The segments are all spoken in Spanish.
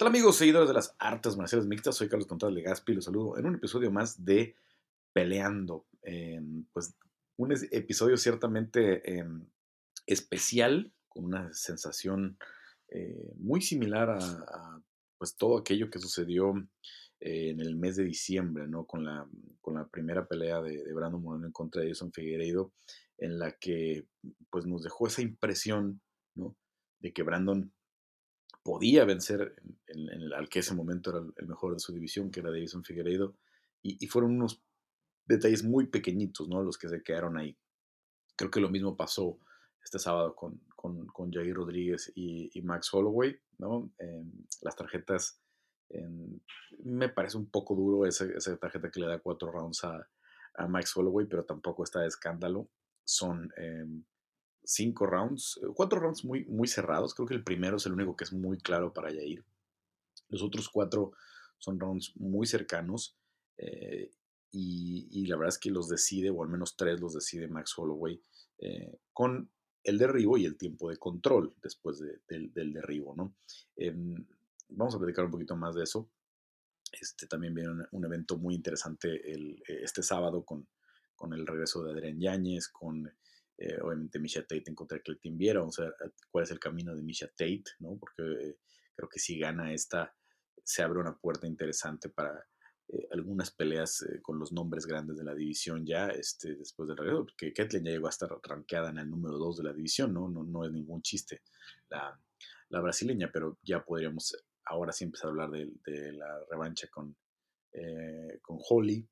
tal amigos, seguidores de las artes marciales mixtas? Soy Carlos Contreras Legaspi los saludo en un episodio más de Peleando. Em, pues un episodio ciertamente em, especial, con una sensación eh, muy similar a, pues todo aquello que sucedió eh, en el mes de diciembre, ¿no? Con la, con la primera pelea de, de Brandon Moreno en contra de Jason Figueiredo, en la que pues nos dejó esa impresión, ¿no? De que Brandon podía vencer en, al que ese momento era el mejor de su división, que era Davison Figueiredo, y, fueron unos detalles muy pequeñitos, ¿no? Los que se quedaron ahí. Creo que lo mismo pasó este sábado con, con, Jair Rodríguez y, Max Holloway, ¿no? las tarjetas, me parece un poco duro esa, tarjeta que le da cuatro rounds a, a Max Holloway, pero tampoco está de escándalo. Son em, cinco rounds, eh, cuatro rounds muy, muy cerrados. Creo que el primero es el único que es muy claro para Yair. Los otros cuatro son rounds muy cercanos. Eh, y, la verdad es que los decide, o al menos tres los decide Max Holloway, eh, con el derribo y el tiempo de control después del, derribo. ¿no? Em, vamos a platicar un poquito más de eso. Este, también viene un, evento muy interesante el, este sábado con, con el regreso de Adrián Yáñez, con eh, obviamente Misha Tate en contra de Clayton Viera, vamos a ver eh, cuál es el camino de Misha Tate, ¿no? Porque eh, creo que si gana esta, se abre una puerta interesante para algunas peleas con los nombres grandes de la división ya, este, después del regreso, porque Kathleen ya llegó a estar rankeada en el número 2 de la división, ¿no? No, no es ningún chiste la, la, brasileña, pero ya podríamos ahora sí empezar a hablar de, de la revancha con, con Holly,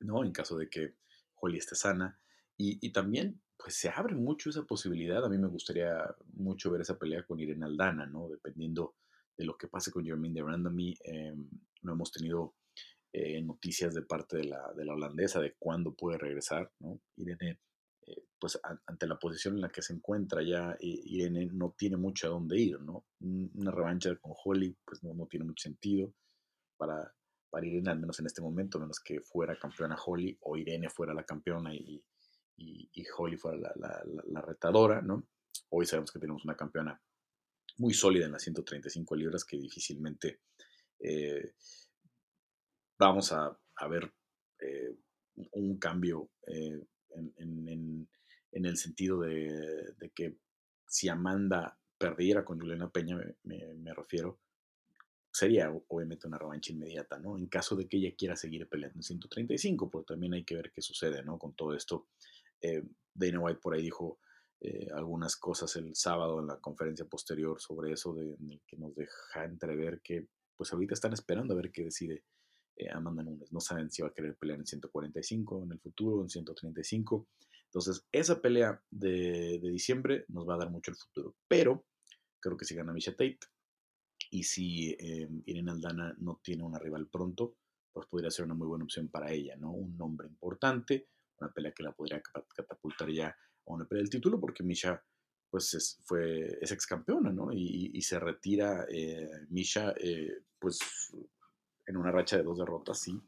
¿no? En caso de que Holly esté sana. Y, y, también pues se abre mucho esa posibilidad. A mí me gustaría mucho ver esa pelea con Irene Aldana, ¿no? Dependiendo de lo que pase con Jermaine de Randami. Eh, no hemos tenido eh, noticias de parte de la, de la, holandesa de cuándo puede regresar, ¿no? Irene, eh, pues ante la posición en la que se encuentra ya, Irene no tiene mucho a dónde ir, ¿no? Una revancha con Holly, pues no, no tiene mucho sentido para, para Irene, al menos en este momento, menos que fuera campeona Holly o Irene fuera la campeona y, y, Holly fuera la, retadora, ¿no? Hoy sabemos que tenemos una campeona muy sólida en las 135 libras que difícilmente eh, vamos a, ver eh, un cambio eh, en, el sentido de, que si Amanda perdiera con Juliana Peña, me, refiero, sería obviamente una revancha inmediata, ¿no? En caso de que ella quiera seguir peleando en 135, pero también hay que ver qué sucede, ¿no? Con todo esto eh, Dana White por ahí dijo eh, algunas cosas el sábado en la conferencia posterior sobre eso, de, que nos deja entrever que pues ahorita están esperando a ver qué decide eh, Amanda Nunes. No saben si va a querer pelear en 145 en el futuro, en 135. Entonces, esa pelea de, diciembre nos va a dar mucho el futuro. Pero creo que si gana Misha Tate y si Irene Aldana no tiene una rival pronto, pues podría ser una muy buena opción para ella, ¿no? Un nombre importante, una pelea que la podría catapultar ya a una pelea del título, porque Misha pues es, fue, es ex campeona, ¿no? Y, se retira eh, Misha, eh, pues en una racha de dos derrotas, sí,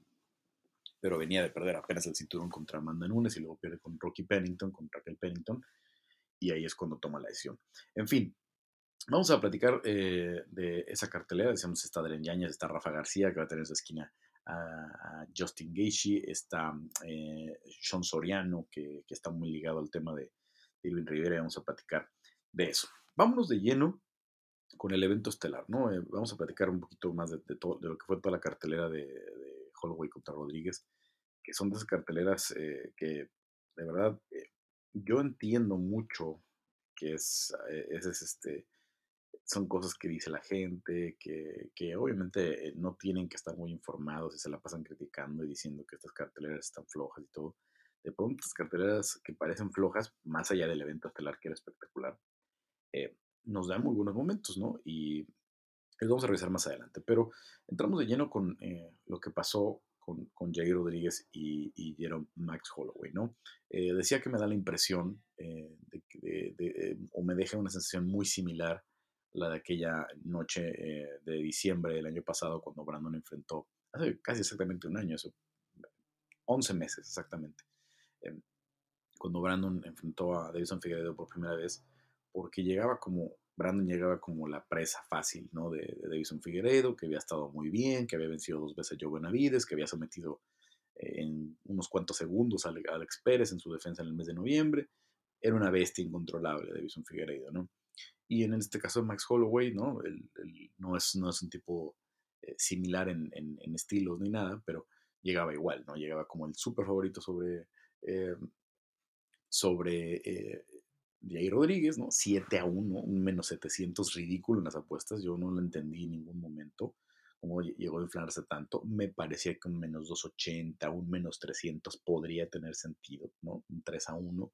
pero venía de perder apenas el cinturón contra Amanda Nunes y luego pierde con Rocky Pennington, con Raquel Pennington, y ahí es cuando toma la decisión. En fin, vamos a platicar eh, de esa cartelera. Decíamos, está Adrián Yañez, está Rafa García, que va a tener su esquina a, Justin Gaethje, está eh, Sean Soriano, que, está muy ligado al tema de, Irving Rivera, y vamos a platicar de eso. Vámonos de lleno con el evento estelar, ¿no? Eh, vamos a platicar un poquito más de, todo, de lo que fue toda la cartelera de, Holloway contra Rodríguez, que son de esas carteleras eh, que, de verdad, yo entiendo mucho que es, es este, son cosas que dice la gente, que, que, obviamente eh, no tienen que estar muy informados y se la pasan criticando y diciendo que estas carteleras están flojas y todo. De pronto, estas carteleras que parecen flojas, más allá del evento estelar que era espectacular, eh, nos dan muy buenos momentos, ¿no? Y los vamos a revisar más adelante. Pero entramos de lleno con eh, lo que pasó con, con Jair Rodríguez y, y Max Holloway, ¿no? decía que me da la impresión de, de, o me deja una sensación muy similar la de aquella noche eh, de diciembre del año pasado cuando Brandon enfrentó, hace casi exactamente un año, eso, 11 meses exactamente, em, cuando Brandon enfrentó a Davison Figueiredo por primera vez, porque llegaba como Brandon llegaba como la presa fácil, ¿no? De, de Davison que había estado muy bien, que había vencido dos veces a Joe Benavides, que había sometido en unos cuantos segundos a Alex Pérez en su defensa en el mes de noviembre. Era una bestia incontrolable Davison Figueiredo, ¿no? Y en este caso Max Holloway, ¿no? no, es, no es un tipo eh, similar en, en, estilos ni nada, pero llegaba igual, ¿no? Llegaba como el súper favorito sobre, eh, sobre eh, Jair Rodríguez, ¿no? 7 a 1, un menos 700 ridículo en las apuestas, yo no lo entendí en ningún momento cómo llegó a inflarse tanto. Me parecía que un menos 280, un menos 300 podría tener sentido, ¿no? Un 3 a 1,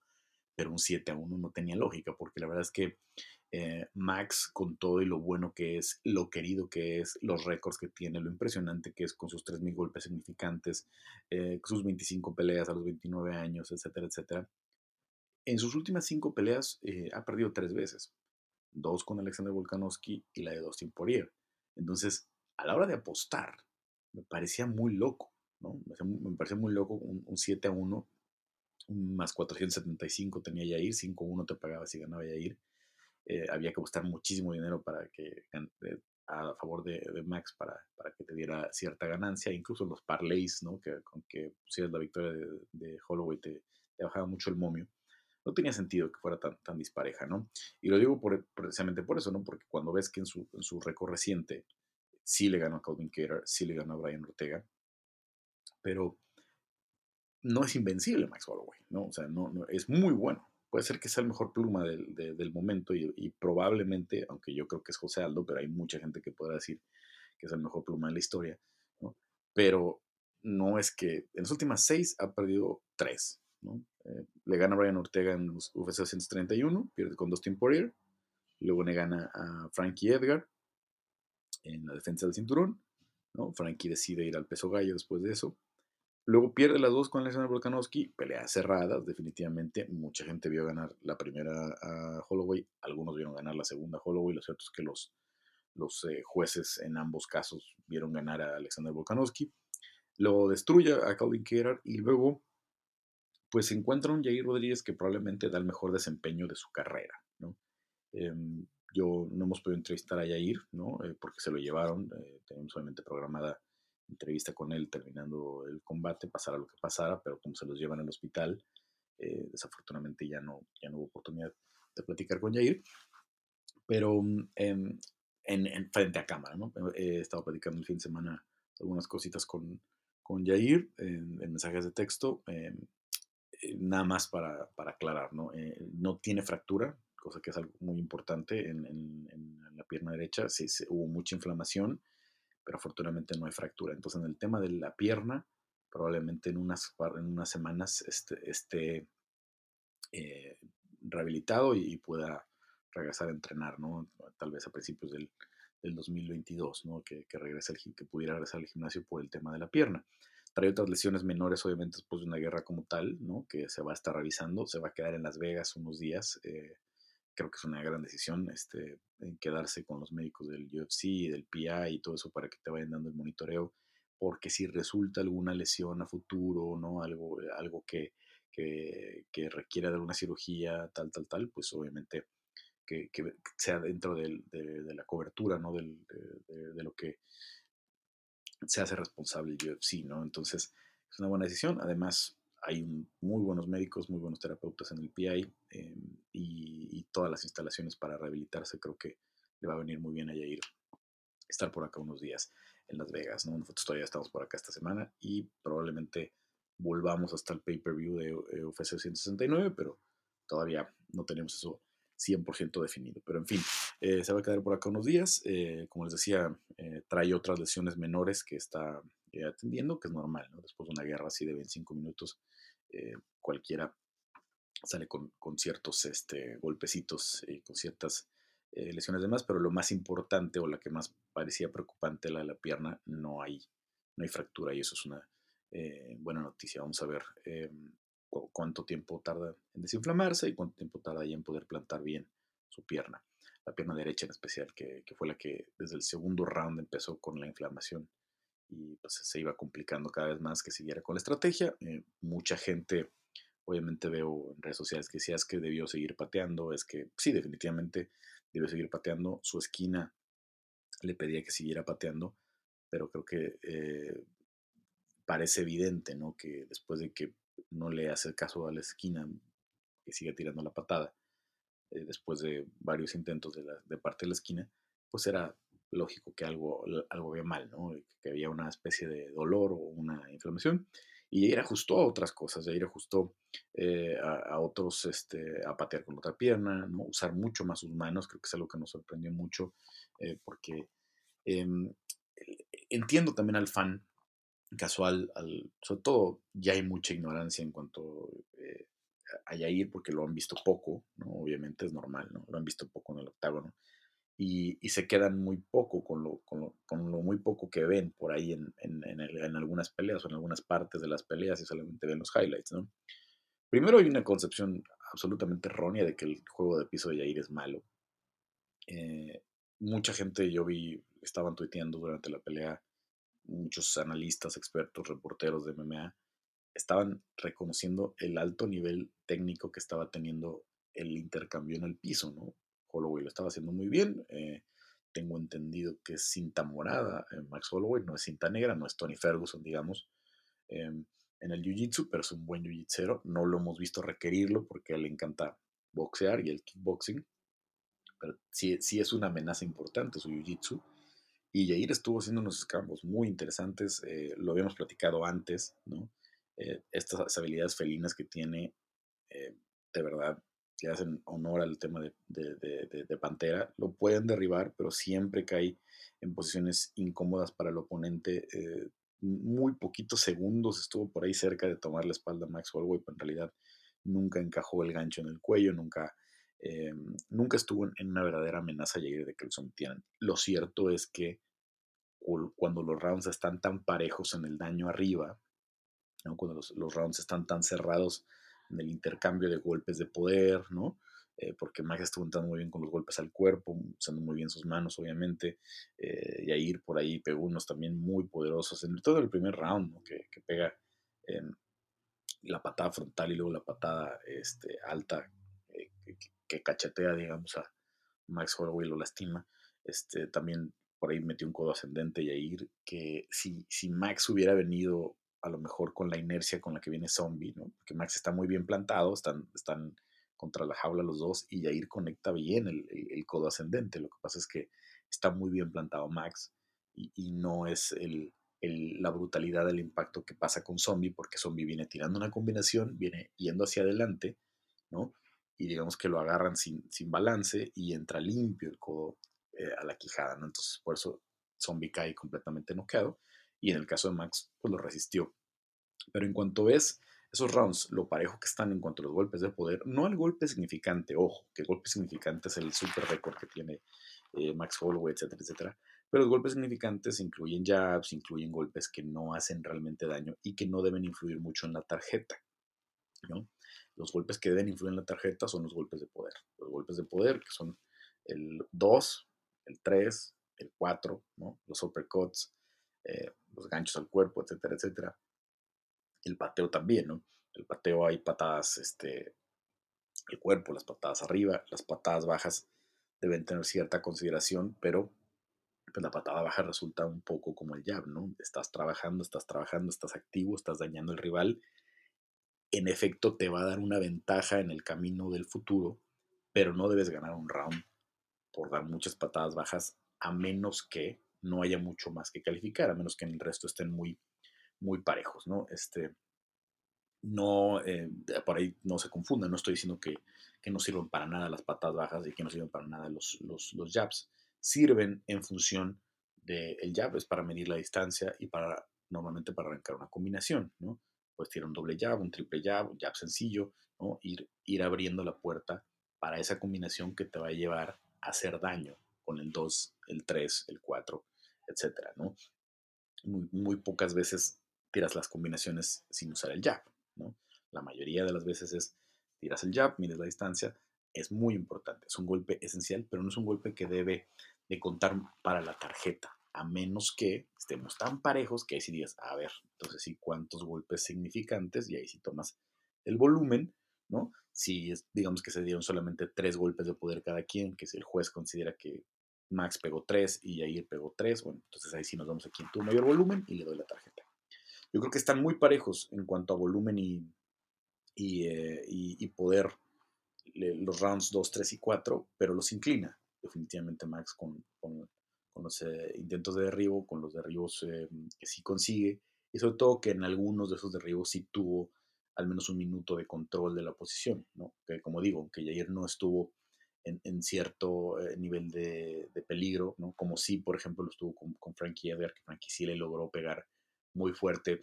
pero un 7 a 1 no tenía lógica, porque la verdad es que eh, Max, con todo y lo bueno que es, lo querido que es, los récords que tiene, lo impresionante que es con sus 3.000 golpes significantes, eh, sus 25 peleas a los 29 años, etcétera, etcétera. En sus últimas 5 peleas eh, ha perdido 3 veces. Dos con Alexander Volkanovski y la de Dustin Poirier. Entonces, a la hora de apostar, me parecía muy loco, ¿no? Me parecía muy loco un, 7 a 1, más 475 tenía Yair, 5 a 1 te pagaba si ganaba Yair. Eh, había que apostar muchísimo dinero para que a favor de, Max para, para, que te diera cierta ganancia, incluso los parlays, ¿no? que con que pusieras la victoria de, Holloway te, bajaba mucho el momio. No tenía sentido que fuera tan, tan dispareja, ¿no? Y lo digo precisamente por eso, ¿no? Porque cuando ves que en su, en reciente sí le ganó a Calvin Cater, sí le ganó a Brian Ortega, pero no es invencible Max Holloway, ¿no? O sea, no, es muy bueno. Puede ser que sea el mejor pluma del, del momento y, probablemente, aunque yo creo que es José Aldo, pero hay mucha gente que podrá decir que es el mejor pluma de la historia. Pero no es que en las últimas seis ha perdido tres. Eh, le gana a Brian Ortega en los UFC 131, pierde con Dustin Poirier, luego le gana a Frankie Edgar, en la defensa del cinturón. Frankie decide ir al peso gallo después de eso. Luego pierde las dos con Alexander Volkanovski, peleas cerradas, definitivamente. Mucha gente vio ganar la primera a Holloway, algunos vieron ganar la segunda a Holloway. Lo cierto es que los, los eh, jueces en ambos casos vieron ganar a Alexander Volkanovski. Lo destruye a Calvin Kerar y luego pues se encuentra un Jair Rodríguez que probablemente da el mejor desempeño de su carrera. ¿no? Em, yo no hemos podido entrevistar a Yair, ¿no? Eh, porque se lo llevaron. Eh, teníamos obviamente programada entrevista con él terminando el combate, pasara lo que pasara, pero como se los llevan al hospital, eh, desafortunadamente ya no, ya no hubo oportunidad de platicar con Yair. Pero mm, en, en, frente a cámara, ¿no? He estado platicando el fin de semana algunas cositas con, con Yair en, mensajes de texto. nada más para, para aclarar, ¿no? no tiene fractura, cosa que es algo muy importante en, la pierna derecha. Sí, hubo mucha inflamación, pero afortunadamente no hay fractura. Entonces, en el tema de la pierna, probablemente en unas, en unas semanas esté, esté eh, rehabilitado y, pueda regresar a entrenar, ¿no? Tal vez a principios del, 2022, ¿no? Que, que, regrese que pudiera regresar al gimnasio por el tema de la pierna. Trae otras lesiones menores, obviamente, después de una guerra como tal, ¿no? Que se va a estar revisando. Se va a quedar en Las Vegas unos días. Eh, creo que es una gran decisión este, quedarse con los médicos del UFC, del PI y todo eso para que te vayan dando el monitoreo, porque si resulta alguna lesión a futuro, ¿no? Algo, algo que, que, que requiera de alguna cirugía, tal, tal, tal, pues obviamente que, que sea dentro del, de, la cobertura, ¿no? Del, de, de, lo que se hace responsable el UFC, ¿no? Entonces, es una buena decisión. Además, hay muy buenos médicos, muy buenos terapeutas en el PI em, y, todas las instalaciones para rehabilitarse. Creo que le va a venir muy bien a Yair estar por acá unos días en Las Vegas. ¿no? Nosotros todavía estamos por acá esta semana y probablemente volvamos hasta el pay-per-view de eh, UFC 169, pero todavía no tenemos eso 100% definido. Pero en fin, eh, se va a quedar por acá unos días. Eh, como les decía, trae otras lesiones menores que está atendiendo, que es normal, ¿no? Después de una guerra así de 25 minutos, eh, cualquiera sale con, ciertos este, golpecitos y con ciertas eh, lesiones demás, pero lo más importante o la que más parecía preocupante, la de la pierna, no hay, no hay fractura y eso es una eh, buena noticia. Vamos a ver cuánto tiempo tarda en desinflamarse y cuánto tiempo tarda ya en poder plantar bien su pierna. La pierna derecha en especial, que fue la que desde el segundo round empezó con la inflamación y pues se iba complicando cada vez más que siguiera con la estrategia. Eh, mucha gente, obviamente veo en redes sociales que decía es que debió seguir pateando, es que sí, definitivamente debe seguir pateando. Su esquina le pedía que siguiera pateando, pero creo que eh, parece evidente, ¿no? Que después de que no le hace caso a la esquina, que sigue tirando la patada, eh, después de varios intentos de, de, parte de la esquina, pues era lógico que algo, algo había mal, ¿no? Que había una especie de dolor o una inflamación. Y Jair ajustó a otras cosas, Jair ajustó eh, a, otros, este, a patear con otra pierna, ¿no? usar mucho más sus manos, creo que es algo que nos sorprendió mucho, eh, porque em, entiendo también al fan casual, al, sobre todo ya hay mucha ignorancia en cuanto eh, a Yair, porque lo han visto poco, ¿no? obviamente es normal, ¿no? lo han visto poco en el octágono, y, se quedan muy poco con lo, con lo, con, lo, muy poco que ven por ahí en, en, en, algunas peleas o en algunas partes de las peleas y solamente ven los highlights, ¿no? Primero hay una concepción absolutamente errónea de que el juego de piso de Yair es malo. Eh, mucha gente yo vi, estaban tuiteando durante la pelea, muchos analistas, expertos, reporteros de MMA, estaban reconociendo el alto nivel técnico que estaba teniendo el intercambio en el piso, ¿no? Holloway lo estaba haciendo muy bien. Eh, tengo entendido que es cinta morada eh, Max Holloway, no es cinta negra, no es Tony Ferguson, digamos, em, en el Jiu-Jitsu, pero es un buen Jiu-Jitsero. No lo hemos visto requerirlo porque le encanta boxear y el kickboxing, pero sí, sí es una amenaza importante su Jiu-Jitsu. Y Jair estuvo haciendo unos escambos muy interesantes, eh, lo habíamos platicado antes, ¿no? estas habilidades felinas que tiene, de verdad, que hacen honor al tema de, de, Pantera, lo pueden derribar, pero siempre cae en posiciones incómodas para el oponente. Eh, muy poquitos segundos estuvo por ahí cerca de tomar la espalda a Max Holloway, pero en realidad nunca encajó el gancho en el cuello, nunca, eh, nunca estuvo en, una verdadera amenaza llegar de que lo sometieran. Lo cierto es que cuando los rounds están tan parejos en el daño arriba, cuando los rounds están tan cerrados, en el intercambio de golpes de poder, ¿no? Eh, porque Max estuvo entrando muy bien con los golpes al cuerpo, usando muy bien sus manos, obviamente. Eh, Yair por ahí pegó unos también muy poderosos, en todo el primer round, ¿no? que, pega la patada frontal y luego la patada este, alta eh, que, cachetea, digamos, a Max Holloway lo lastima. Este, también por ahí metió un codo ascendente Yair, que si, si Max hubiera venido a lo mejor con la inercia con la que viene Zombie, ¿no? Porque Max está muy bien plantado, están, están contra la jaula los dos y Jair conecta bien el, el, codo ascendente. Lo que pasa es que está muy bien plantado Max y, no es el, la brutalidad del impacto que pasa con Zombie, porque Zombie viene tirando una combinación, viene yendo hacia adelante, ¿no? Y digamos que lo agarran sin, sin balance y entra limpio el codo eh, a la quijada, ¿no? Entonces por eso Zombie cae completamente noqueado y en el caso de Max, pues lo resistió. Pero en cuanto ves esos rounds, lo parejo que están en cuanto a los golpes de poder, no el golpe significante, ojo, que el golpe significante es el super récord que tiene eh, Max Holloway, etcétera, etcétera. Pero los golpes significantes incluyen jabs, incluyen golpes que no hacen realmente daño y que no deben influir mucho en la tarjeta. ¿no? Los golpes que deben influir en la tarjeta son los golpes de poder. Los golpes de poder, que son el 2, el 3, el 4, ¿no? los uppercuts, eh, los ganchos al cuerpo, etcétera, etcétera. El pateo también, ¿no? El pateo hay patadas, este, el cuerpo, las patadas arriba, las patadas bajas deben tener cierta consideración, pero pues, la patada baja resulta un poco como el jab, ¿no? Estás trabajando, estás trabajando, estás activo, estás dañando al rival. En efecto, te va a dar una ventaja en el camino del futuro, pero no debes ganar un round por dar muchas patadas bajas, a menos que no haya mucho más que calificar, a menos que en el resto estén muy, muy parejos, ¿no? Este, no, eh, por ahí no se confundan, no estoy diciendo que, no sirven para nada las patas bajas y que no sirven para nada los, los, jabs. Sirven en función del jab, es para medir la distancia y para, normalmente para arrancar una combinación, ¿no? Pues tirar un doble jab, un triple jab, un jab sencillo, ¿no? Ir, ir abriendo la puerta para esa combinación que te va a llevar a hacer daño con el 2, el 3, el 4 etcétera, ¿no? Muy, pocas veces tiras las combinaciones sin usar el jab, ¿no? La mayoría de las veces es tiras el jab, mides la distancia, es muy importante, es un golpe esencial, pero no es un golpe que debe de contar para la tarjeta, a menos que estemos tan parejos que ahí sí digas, a ver, entonces sí, cuántos golpes significantes, y ahí sí tomas el volumen, ¿no? Si digamos que se dieron solamente tres golpes de poder cada quien, que si el juez considera que Max pegó tres y Yair pegó tres, bueno, entonces ahí sí nos vamos a quien tuvo mayor volumen y le doy la tarjeta. Yo creo que están muy parejos en cuanto a volumen y, y, eh, poder los rounds 2, 3 y 4, pero los inclina definitivamente Max con, con, los eh, intentos de derribo, con los derribos eh, que sí consigue, y sobre todo que en algunos de esos derribos sí tuvo al menos un minuto de control de la posición, ¿no? Que como digo, que Jair no estuvo en, cierto nivel de, peligro, ¿no? Como sí, por ejemplo, lo estuvo con, con Frankie Edgar, que Frankie sí le logró pegar muy fuerte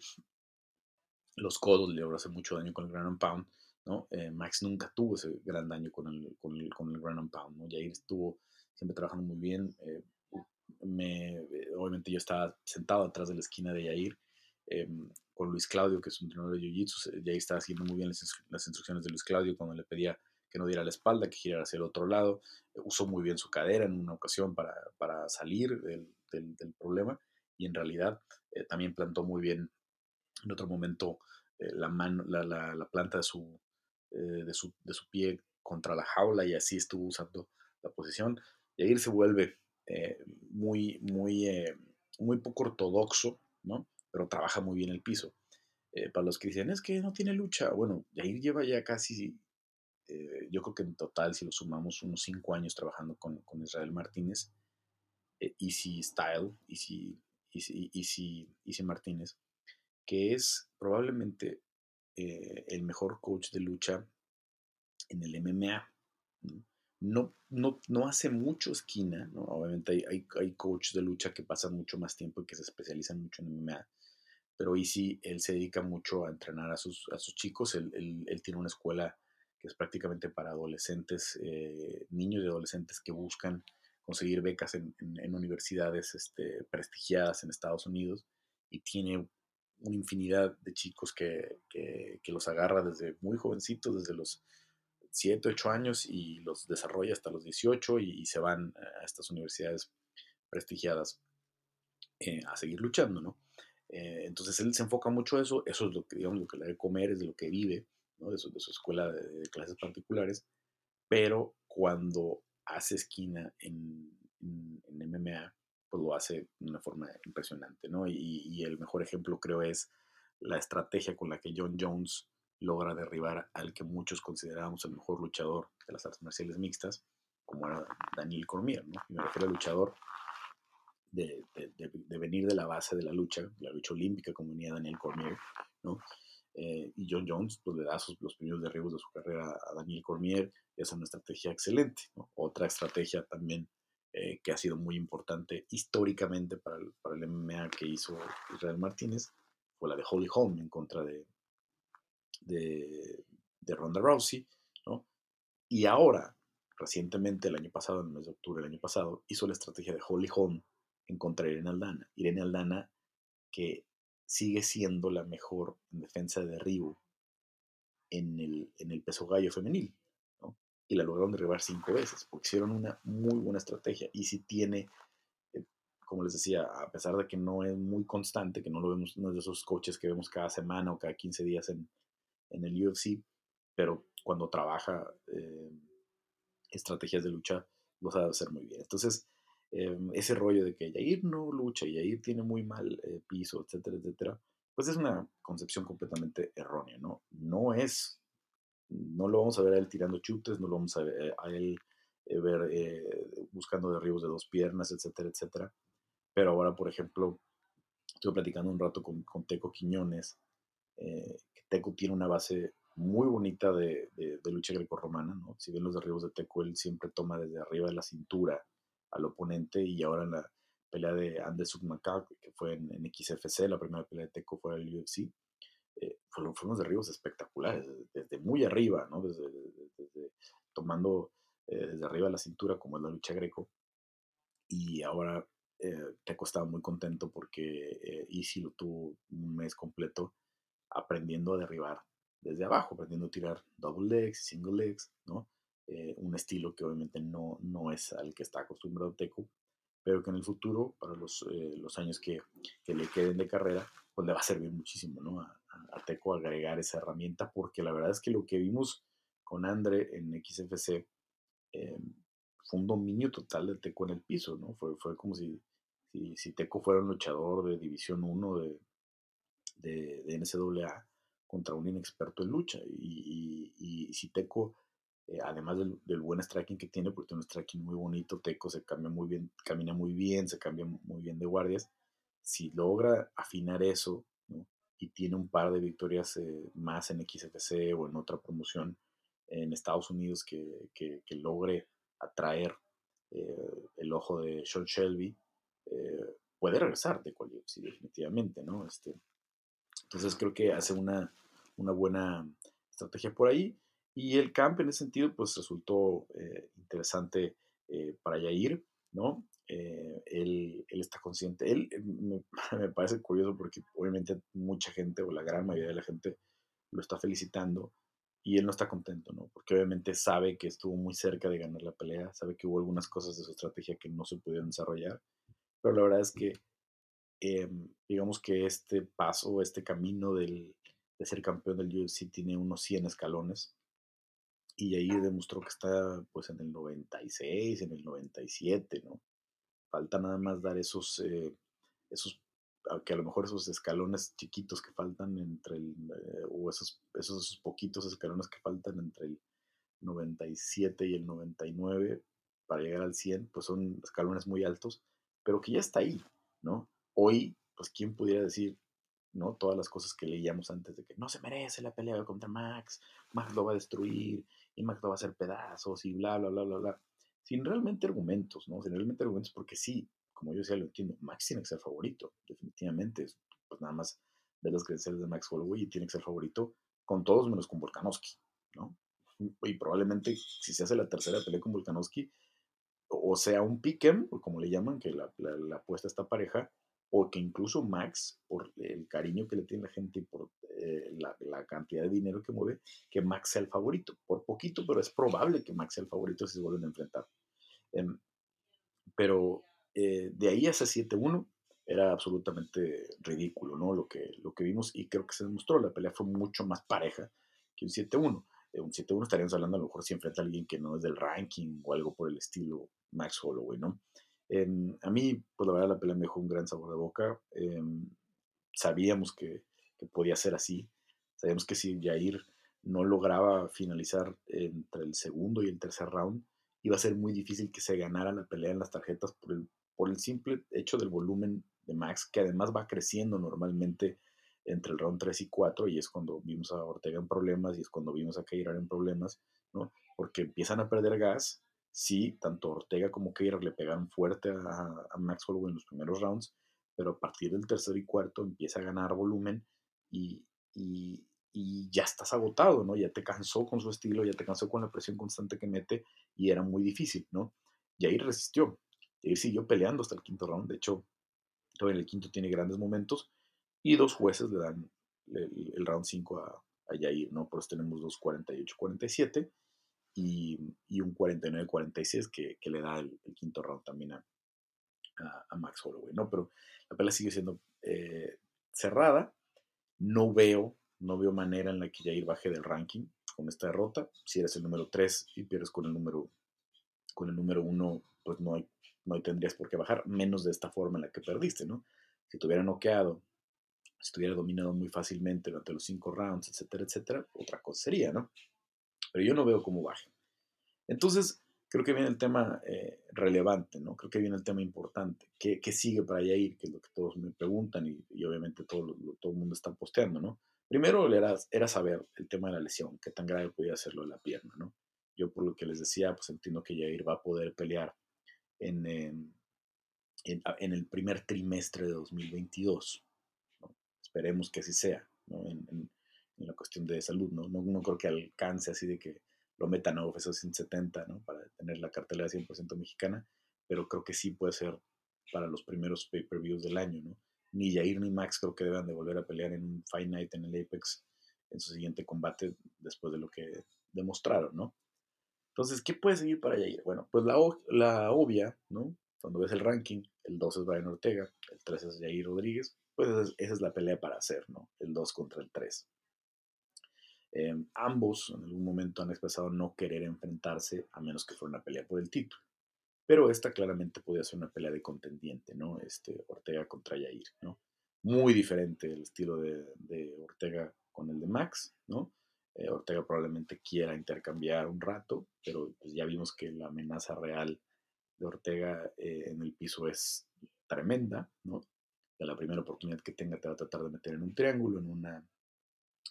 los codos, le logró hacer mucho daño con el ground and pound, ¿no? Eh, Max nunca tuvo ese gran daño con el, con el, con el ground and pound, ¿no? Jair estuvo siempre trabajando muy bien, eh, me, eh, obviamente yo estaba sentado atrás de la esquina de Jair, em, con Luis Claudio, que es un entrenador de Jiu-Jitsu, Jair estaba haciendo muy bien las, las, instrucciones de Luis Claudio cuando le pedía que no diera la espalda, que girara hacia el otro lado, usó muy bien su cadera en una ocasión para, para salir del, del, problema, y en realidad también plantó muy bien en otro momento eh, la, mano, la, la, planta de su, eh, de, su, de su pie contra la jaula y así estuvo usando la posición. Y ahí se vuelve eh, muy, muy, muy poco ortodoxo, ¿no? pero trabaja muy bien el piso. para los que dicen, es que no tiene lucha, bueno, Yair lleva ya casi, yo creo que en total, si lo sumamos, unos cinco años trabajando con, con Israel Martínez, Easy Style, Easy, Easy, Easy, Easy Martínez, que es probablemente eh, el mejor coach de lucha en el MMA. No, no, no hace mucho esquina, ¿no? obviamente hay, hay, hay coaches de lucha que pasan mucho más tiempo y que se especializan mucho en MMA, pero sí, él se dedica mucho a entrenar a sus, a sus chicos, él, él, tiene una escuela que es prácticamente para adolescentes, eh, niños y adolescentes que buscan conseguir becas en, universidades este, prestigiadas en Estados Unidos y tiene una infinidad de chicos que, que, los agarra desde muy jovencitos, desde los 7, 8 años y los desarrolla hasta los 18 y, se van a estas universidades prestigiadas eh, a seguir luchando, ¿no? Eh, entonces él se enfoca mucho a eso, eso es lo que, digamos, lo que le da de comer, es de lo que vive, ¿no? de, su, de su escuela de, clases particulares, pero cuando hace esquina en, en, en MMA, pues lo hace de una forma impresionante, ¿no? Y, el mejor ejemplo creo es la estrategia con la que John Jones logra derribar al que muchos considerábamos el mejor luchador de las artes marciales mixtas, como era Daniel Cormier, ¿no? Y me refiero al luchador de, venir de la base de la lucha, la lucha olímpica como venía Daniel Cormier, ¿no? Eh, y John Jones pues, le da los primeros derribos de su carrera a Daniel Cormier y es una estrategia excelente. ¿no? Otra estrategia también eh, que ha sido muy importante históricamente para el, para el MMA que hizo Israel Martínez, fue la de Holly Holm en contra de, de, de Ronda Rousey, ¿no? Y ahora, recientemente, el año pasado, en el mes de octubre del año pasado, hizo la estrategia de Holly Holm en contra de Irene Aldana. Irene Aldana, que sigue siendo la mejor en defensa de derribo en el, en el peso gallo femenil y la lograron derribar cinco veces, porque hicieron una muy buena estrategia. Y si tiene, eh, como les decía, a pesar de que no es muy constante, que no lo vemos, no es de esos coaches que vemos cada semana o cada 15 días en, en el UFC, pero cuando trabaja eh, estrategias de lucha, lo sabe hacer muy bien. Entonces, eh, ese rollo de que Yair no lucha y Yair tiene muy mal piso, etcétera, etcétera, pues es una concepción completamente errónea, ¿no? No es no lo vamos a ver a él tirando chutes, no lo vamos a ver a él eh, ver eh, buscando derribos de dos piernas, etcétera, etcétera. Pero ahora, por ejemplo, estuve platicando un rato con, con Teco Quiñones, eh, Teco tiene una base muy bonita de, de, lucha grecorromana, ¿no? Si ven los derribos de Teco, él siempre toma desde arriba de la cintura al oponente y ahora en la pelea de Anderson Macaque, que fue en, en, XFC, la primera pelea de Teco fue el UFC, eh, fueron, unos derribos espectaculares, desde, muy arriba, ¿no? desde, tomando eh, desde arriba la cintura, como es la lucha greco. Y ahora eh, Teco estaba muy contento porque eh, Easy lo tuvo un mes completo aprendiendo a derribar desde abajo, aprendiendo a tirar double legs, single legs, ¿no? Eh, un estilo que obviamente no, no es al que está acostumbrado Teco, pero que en el futuro, para los, los años que, que, le queden de carrera, pues le va a servir muchísimo, ¿no? A, Teco agregar esa herramienta, porque la verdad es que lo que vimos con Andre en XFC, eh, fue un dominio total de Teco en el piso, ¿no? Fue, fue como si, si, Teco fuera un luchador de División 1 de, de, NCAA contra un inexperto en lucha. Y, y, si Teco, eh, además del, buen striking que tiene, porque tiene un striking muy bonito, Teco se cambia muy bien, camina muy bien, se cambia muy bien de guardias. Si logra afinar eso, y tiene un par de victorias eh, más en XFC o en otra promoción en Estados Unidos que, que, logre atraer eh, el ojo de Sean Shelby, puede regresar de cualquier, sí, definitivamente, ¿no? Este, entonces creo que hace una, una buena estrategia por ahí. Y el camp en ese sentido, pues resultó interesante para Yair, ¿no? Eh, él, está consciente. Él me, parece curioso porque obviamente mucha gente o la gran mayoría de la gente lo está felicitando y él no está contento, ¿no? Porque obviamente sabe que estuvo muy cerca de ganar la pelea, sabe que hubo algunas cosas de su estrategia que no se pudieron desarrollar, pero la verdad es que digamos que este paso, este camino del, de ser campeón del UFC tiene unos 100 escalones y ahí demostró que está pues en el 96, en el 97, ¿no? falta nada más dar esos, eh, esos, que a lo mejor esos escalones chiquitos que faltan entre el, eh, o esos, esos, poquitos escalones que faltan entre el 97 y el 99 para llegar al 100, pues son escalones muy altos, pero que ya está ahí, ¿no? Hoy, pues, ¿quién pudiera decir, ¿no? Todas las cosas que leíamos antes de que no se merece la pelea contra Max, Max lo va a destruir y Max va a hacer pedazos y bla, bla, bla, bla, bla sin realmente argumentos, ¿no? Sin realmente argumentos, porque sí, como yo decía, lo entiendo, Max tiene que ser favorito, definitivamente. Pues nada más de las credenciales de Max Holloway y tiene que ser favorito con todos menos con Volkanovski, ¿no? Y probablemente si se hace la tercera pelea con Volkanovski, o sea un pick'em, como le llaman, que la, la, apuesta está pareja, o que incluso Max, por el cariño que le tiene la gente y por eh, la, la, cantidad de dinero que mueve, que Max sea el favorito. Por poquito, pero es probable que Max sea el favorito si se vuelven a enfrentar. Em, pero eh, de ahí a ese 7-1 era absolutamente ridículo, ¿no? Lo que, lo que vimos y creo que se demostró. La pelea fue mucho más pareja que un 7-1. Eh, un 7-1 estaríamos hablando a lo mejor si enfrenta a alguien que no es del ranking o algo por el estilo Max Holloway, ¿no? Em, a mí, pues la verdad, la pelea me dejó un gran sabor de boca. Em, sabíamos que, podía ser así. Sabíamos que si Jair no lograba finalizar entre el segundo y el tercer round, iba a ser muy difícil que se ganara la pelea en las tarjetas por el, por el simple hecho del volumen de Max, que además va creciendo normalmente entre el round 3 y 4, y es cuando vimos a Ortega en problemas y es cuando vimos a Keirar en problemas, ¿no? Porque empiezan a perder gas sí, tanto Ortega como Keir le pegaron fuerte a, Maxwell en los primeros rounds, pero a partir del tercer y cuarto empieza a ganar volumen y, ya estás agotado, ¿no? Ya te cansó con su estilo, ya te cansó con la presión constante que mete y era muy difícil, ¿no? Y ahí resistió. Jair siguió peleando hasta el quinto round. De hecho, en el quinto tiene grandes momentos y dos jueces le dan el, round 5 a, a Jair, ¿no? Por eso tenemos 2.48-47 y, un 49-46 que, le da el, quinto round también a, Max Holloway, ¿no? Pero la pelea sigue siendo eh, cerrada. No veo, no veo manera en la que Jair baje del ranking con esta derrota. Si eres el número 3 y pierdes con el número con el número 1, pues no, no tendrías por qué bajar, menos de esta forma en la que perdiste, ¿no? Si te hubiera noqueado, si te hubiera dominado muy fácilmente durante los 5 rounds, etcétera, etcétera, otra cosa sería, ¿no? Pero yo no veo cómo baje. Entonces, creo que viene el tema eh, relevante, ¿no? Creo que viene el tema importante. ¿Qué, ¿Qué, sigue para ir? Que es lo que todos me preguntan y, obviamente todo, todo el mundo está posteando, ¿no? Primero era, era saber el tema de la lesión, qué tan grave podía ser lo de la pierna, ¿no? Yo por lo que les decía, pues entiendo que Yair va a poder pelear en, en, en, el primer trimestre de 2022. ¿no? Esperemos que así sea, ¿no? En, en la cuestión de salud, ¿no? No, creo que alcance así de que lo metan a UFC 170, ¿no? Para tener la cartelera 100% mexicana, pero creo que sí puede ser para los primeros pay-per-views del año, ¿no? Ni Jair ni Max creo que deban de volver a pelear en un Fight Night en el Apex en su siguiente combate después de lo que demostraron, ¿no? Entonces, ¿qué puede seguir para Jair? Bueno, pues la, obvia, ¿no? Cuando ves el ranking, el 2 es Brian Ortega, el 3 es Jair Rodríguez, pues esa es, esa es la pelea para hacer, ¿no? El 2 contra el 3. Em, ambos en algún momento han expresado no querer enfrentarse a menos que fuera una pelea por el título. Pero esta claramente podía ser una pelea de contendiente, ¿no? Este, Ortega contra Yair, ¿no? Muy diferente el estilo de, Ortega con el de Max, ¿no? Eh, Ortega probablemente quiera intercambiar un rato, pero pues ya vimos que la amenaza real de Ortega eh, en el piso es tremenda, ¿no? De la primera oportunidad que tenga te va a tratar de meter en un triángulo, en una,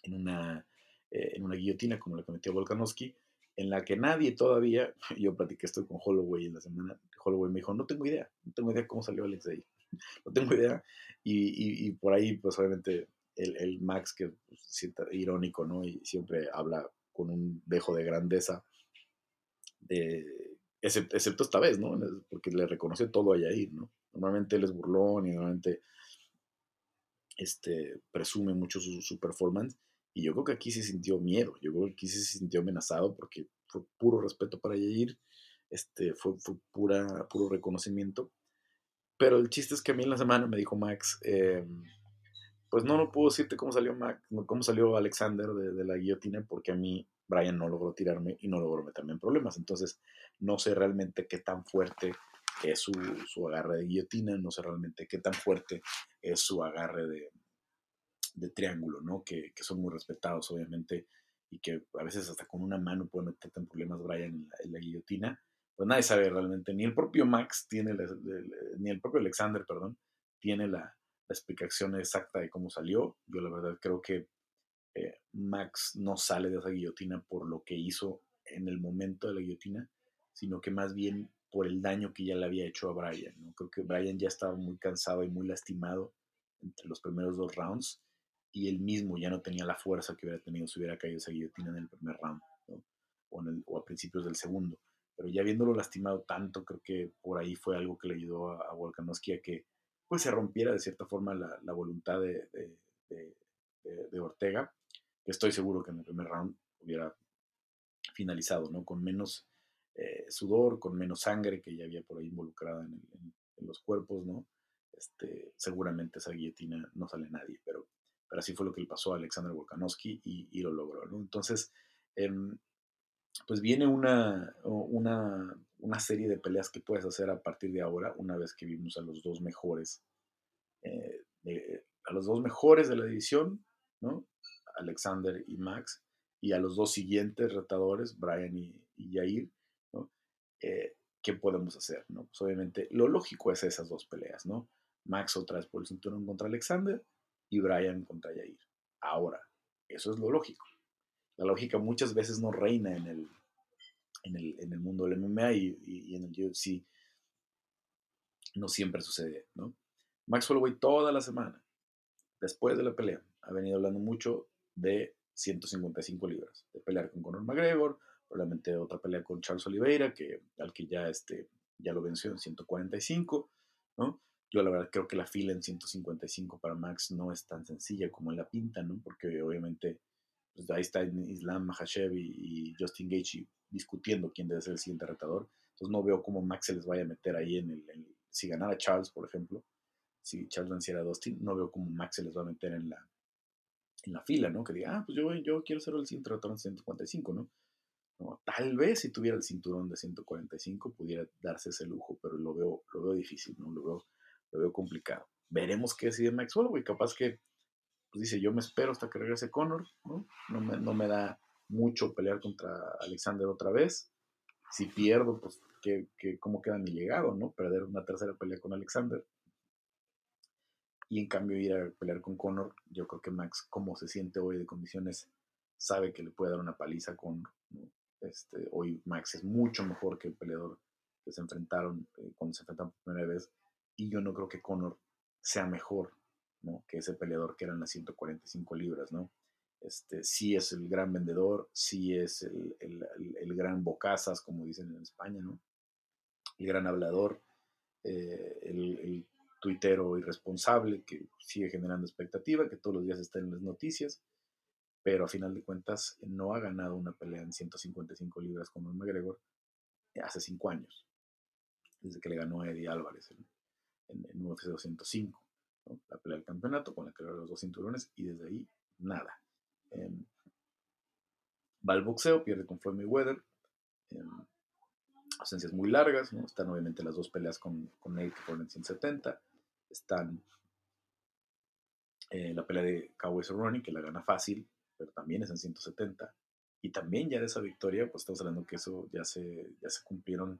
en una eh, en una guillotina como la que metió Volkanovski, en la que nadie todavía, yo platiqué esto con Holloway en la semana, Holloway me dijo, no tengo idea, no tengo idea cómo salió Alex de ahí, no tengo idea, y, y, por ahí pues obviamente el, el Max que pues, sienta irónico, ¿no? Y siempre habla con un dejo de grandeza, de, excepto, esta vez, ¿no? Porque le reconoce todo a Yair, ¿no? Normalmente él es burlón y normalmente este, presume mucho su, su performance y yo creo que aquí se sintió miedo, yo creo que aquí se sintió amenazado porque fue puro respeto para Yair, este, fue, fue pura, puro reconocimiento. Pero el chiste es que a mí en la semana me dijo Max, em, pues no, no puedo decirte cómo salió Max, cómo salió Alexander de, la guillotina, porque a mí Brian no logró tirarme y no logró meterme en problemas. Entonces, no sé realmente qué tan fuerte es su, su agarre de guillotina, no sé realmente qué tan fuerte es su agarre de, de triángulo, ¿no? Que, son muy respetados, obviamente, y que a veces hasta con una mano puede meterte en problemas Brian en la, guillotina. Pues nadie sabe realmente, ni el propio Max tiene, ni el propio Alexander, perdón, tiene la, explicación exacta de cómo salió. Yo la verdad creo que eh, Max no sale de esa guillotina por lo que hizo en el momento de la guillotina, sino que más bien por el daño que ya le había hecho a Brian. ¿no? Creo que Brian ya estaba muy cansado y muy lastimado entre los primeros dos rounds y él mismo ya no tenía la fuerza que hubiera tenido si hubiera caído esa guillotina en el primer round o, a principios del segundo. Pero ya viéndolo lastimado tanto, creo que por ahí fue algo que le ayudó a, a Volkanovski a que pues, se rompiera de cierta forma la, voluntad de, de, de, Ortega, que estoy seguro que en el primer round hubiera finalizado, ¿no? Con menos eh, sudor, con menos sangre que ya había por ahí involucrada en, en los cuerpos, ¿no? Este, seguramente esa guillotina no sale nadie, pero pero así fue lo que le pasó a Alexander Volkanovski y, lo logró. Entonces, em, pues viene una, una, una, serie de peleas que puedes hacer a partir de ahora, una vez que vimos a los dos mejores, eh, a los dos mejores de la división, ¿no? Alexander y Max, y a los dos siguientes retadores, Brian y, y Jair, ¿no? Eh, ¿Qué podemos hacer? ¿no? Pues obviamente lo lógico es esas dos peleas, ¿no? Max otra vez por el cinturón contra Alexander y Brian contra Yair. Ahora, eso es lo lógico. La lógica muchas veces no reina en el, en el, en el mundo del MMA y, en el UFC. No siempre sucede, ¿no? Max Holloway toda la semana, después de la pelea, ha venido hablando mucho de 155 libras, de pelear con Conor McGregor, probablemente otra pelea con Charles Oliveira, que, al que ya, este, ya lo venció en 145, ¿no? Yo la verdad creo que la fila en 155 para Max no es tan sencilla como en la pinta, ¿no? Porque obviamente pues ahí está Islam Mahashev y, Justin Gaethje discutiendo quién debe ser el siguiente retador. Entonces no veo cómo Max se les vaya a meter ahí en el, si ganara Charles, por ejemplo, si Charles venciera a Dustin, no veo cómo Max se les va a meter en la, en la fila, ¿no? Que diga, ah, pues yo, yo quiero ser el siguiente retador en 155, ¿no? ¿no? Tal vez si tuviera el cinturón de 145 pudiera darse ese lujo, pero lo veo, lo veo difícil, ¿no? Lo veo lo veo complicado. Veremos qué decide Max Holloway. Capaz que pues dice, yo me espero hasta que regrese Conor, ¿no? No me, da mucho pelear contra Alexander otra vez. Si pierdo, pues, ¿qué, cómo queda mi legado, no? Perder una tercera pelea con Alexander. Y en cambio ir a pelear con Conor, yo creo que Max, como se siente hoy de condiciones, sabe que le puede dar una paliza con Este, hoy Max es mucho mejor que el peleador que se enfrentaron eh, cuando se enfrentaron por primera vez y yo no creo que Conor sea mejor ¿no? que ese peleador que eran las 145 libras, ¿no? Este, sí es el gran vendedor, sí es el, el, gran bocazas, como dicen en España, ¿no? El gran hablador, eh, el, tuitero irresponsable que sigue generando expectativa, que todos los días está en las noticias, pero a final de cuentas no ha ganado una pelea en 155 libras con McGregor hace cinco años, desde que le ganó a Eddie Álvarez en, UFC 205, la pelea del campeonato con la que los dos cinturones y desde ahí nada. Em, Va al boxeo, pierde con Floyd Mayweather. Eh, ausencias muy largas, ¿no? Están obviamente las dos peleas con, con Nate que fueron en 170. Están eh, la pelea de Cowboy Cerrone, que la gana fácil, pero también es en 170. Y también ya de esa victoria, pues estamos hablando que eso ya se, ya se cumplieron,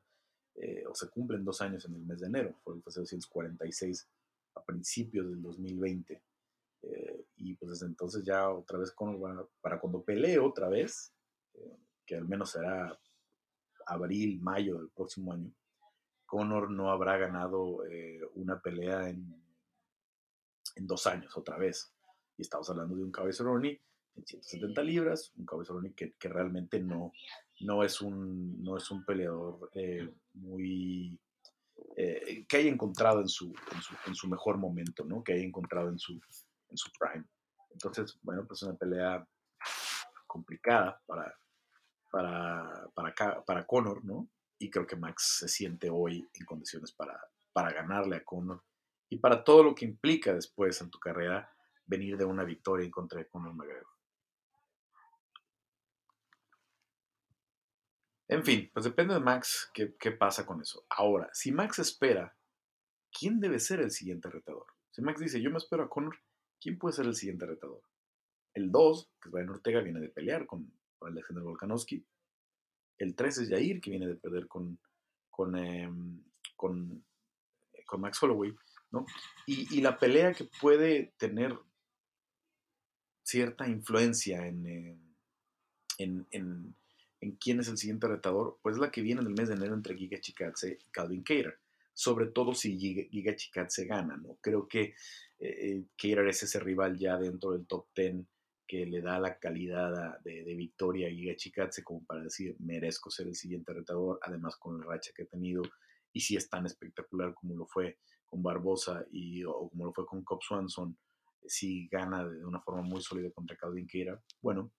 eh, o se cumplen dos años en el mes de enero. Fue el 246 a principios del 2020. Eh, y pues desde entonces ya otra vez Conor va, para cuando pelee otra vez, que al menos será abril, mayo del próximo año, Conor no habrá ganado una pelea en en dos años otra vez. Y estamos hablando de un cabezoroni en 170 libras, un cabezoroni que, que realmente no, no, es un, no es un peleador eh, muy... Eh, que haya encontrado en su, en su, mejor momento, ¿no? Que haya encontrado en su, en su prime. Entonces, bueno, pues una pelea complicada para, para, para, para Conor, ¿no? Y creo que Max se siente hoy en condiciones para, para ganarle a Conor y para todo lo que implica después en tu carrera venir de una victoria en contra de Conor McGregor. En fin, pues depende de Max qué, qué, pasa con eso. Ahora, si Max espera, ¿quién debe ser el siguiente retador? Si Max dice, yo me espero a Conor, ¿quién puede ser el siguiente retador? El 2, que es Brian Ortega, viene de pelear con, Alexander Volkanovski. El 3 es Jair, que viene de perder con, con, em, con, con Max Holloway. Y, la pelea que puede tener cierta influencia eh, en, en, quién es el siguiente retador, pues es la que viene en el mes de enero entre Giga Chikadze y Calvin Cater. Sobre todo si Giga, Giga gana, ¿no? Creo que eh, es ese rival ya dentro del top 10 que le da la calidad de, victoria a Giga Chikadze como para decir, merezco ser el siguiente retador, además con la racha que ha tenido, y si es tan espectacular como lo fue con Barbosa y, o como lo fue con Cobb Swanson, si gana de una forma muy sólida contra Calvin Keira, bueno,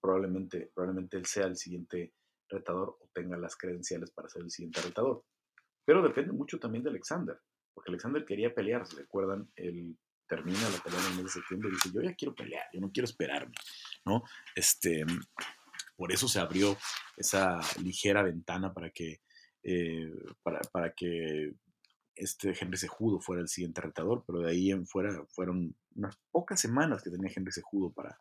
probablemente, probablemente él sea el siguiente retador o tenga las credenciales para ser el siguiente retador. Pero depende mucho también de Alexander, porque Alexander quería pelear, si recuerdan, él termina la pelea en el mes de septiembre y dice, yo ya quiero pelear, yo no quiero esperarme, ¿no? Este, por eso se abrió esa ligera ventana para que, eh, para, para que este Henry Sejudo fuera el siguiente retador, pero de ahí en fuera fueron unas pocas semanas que tenía Henry Sejudo para,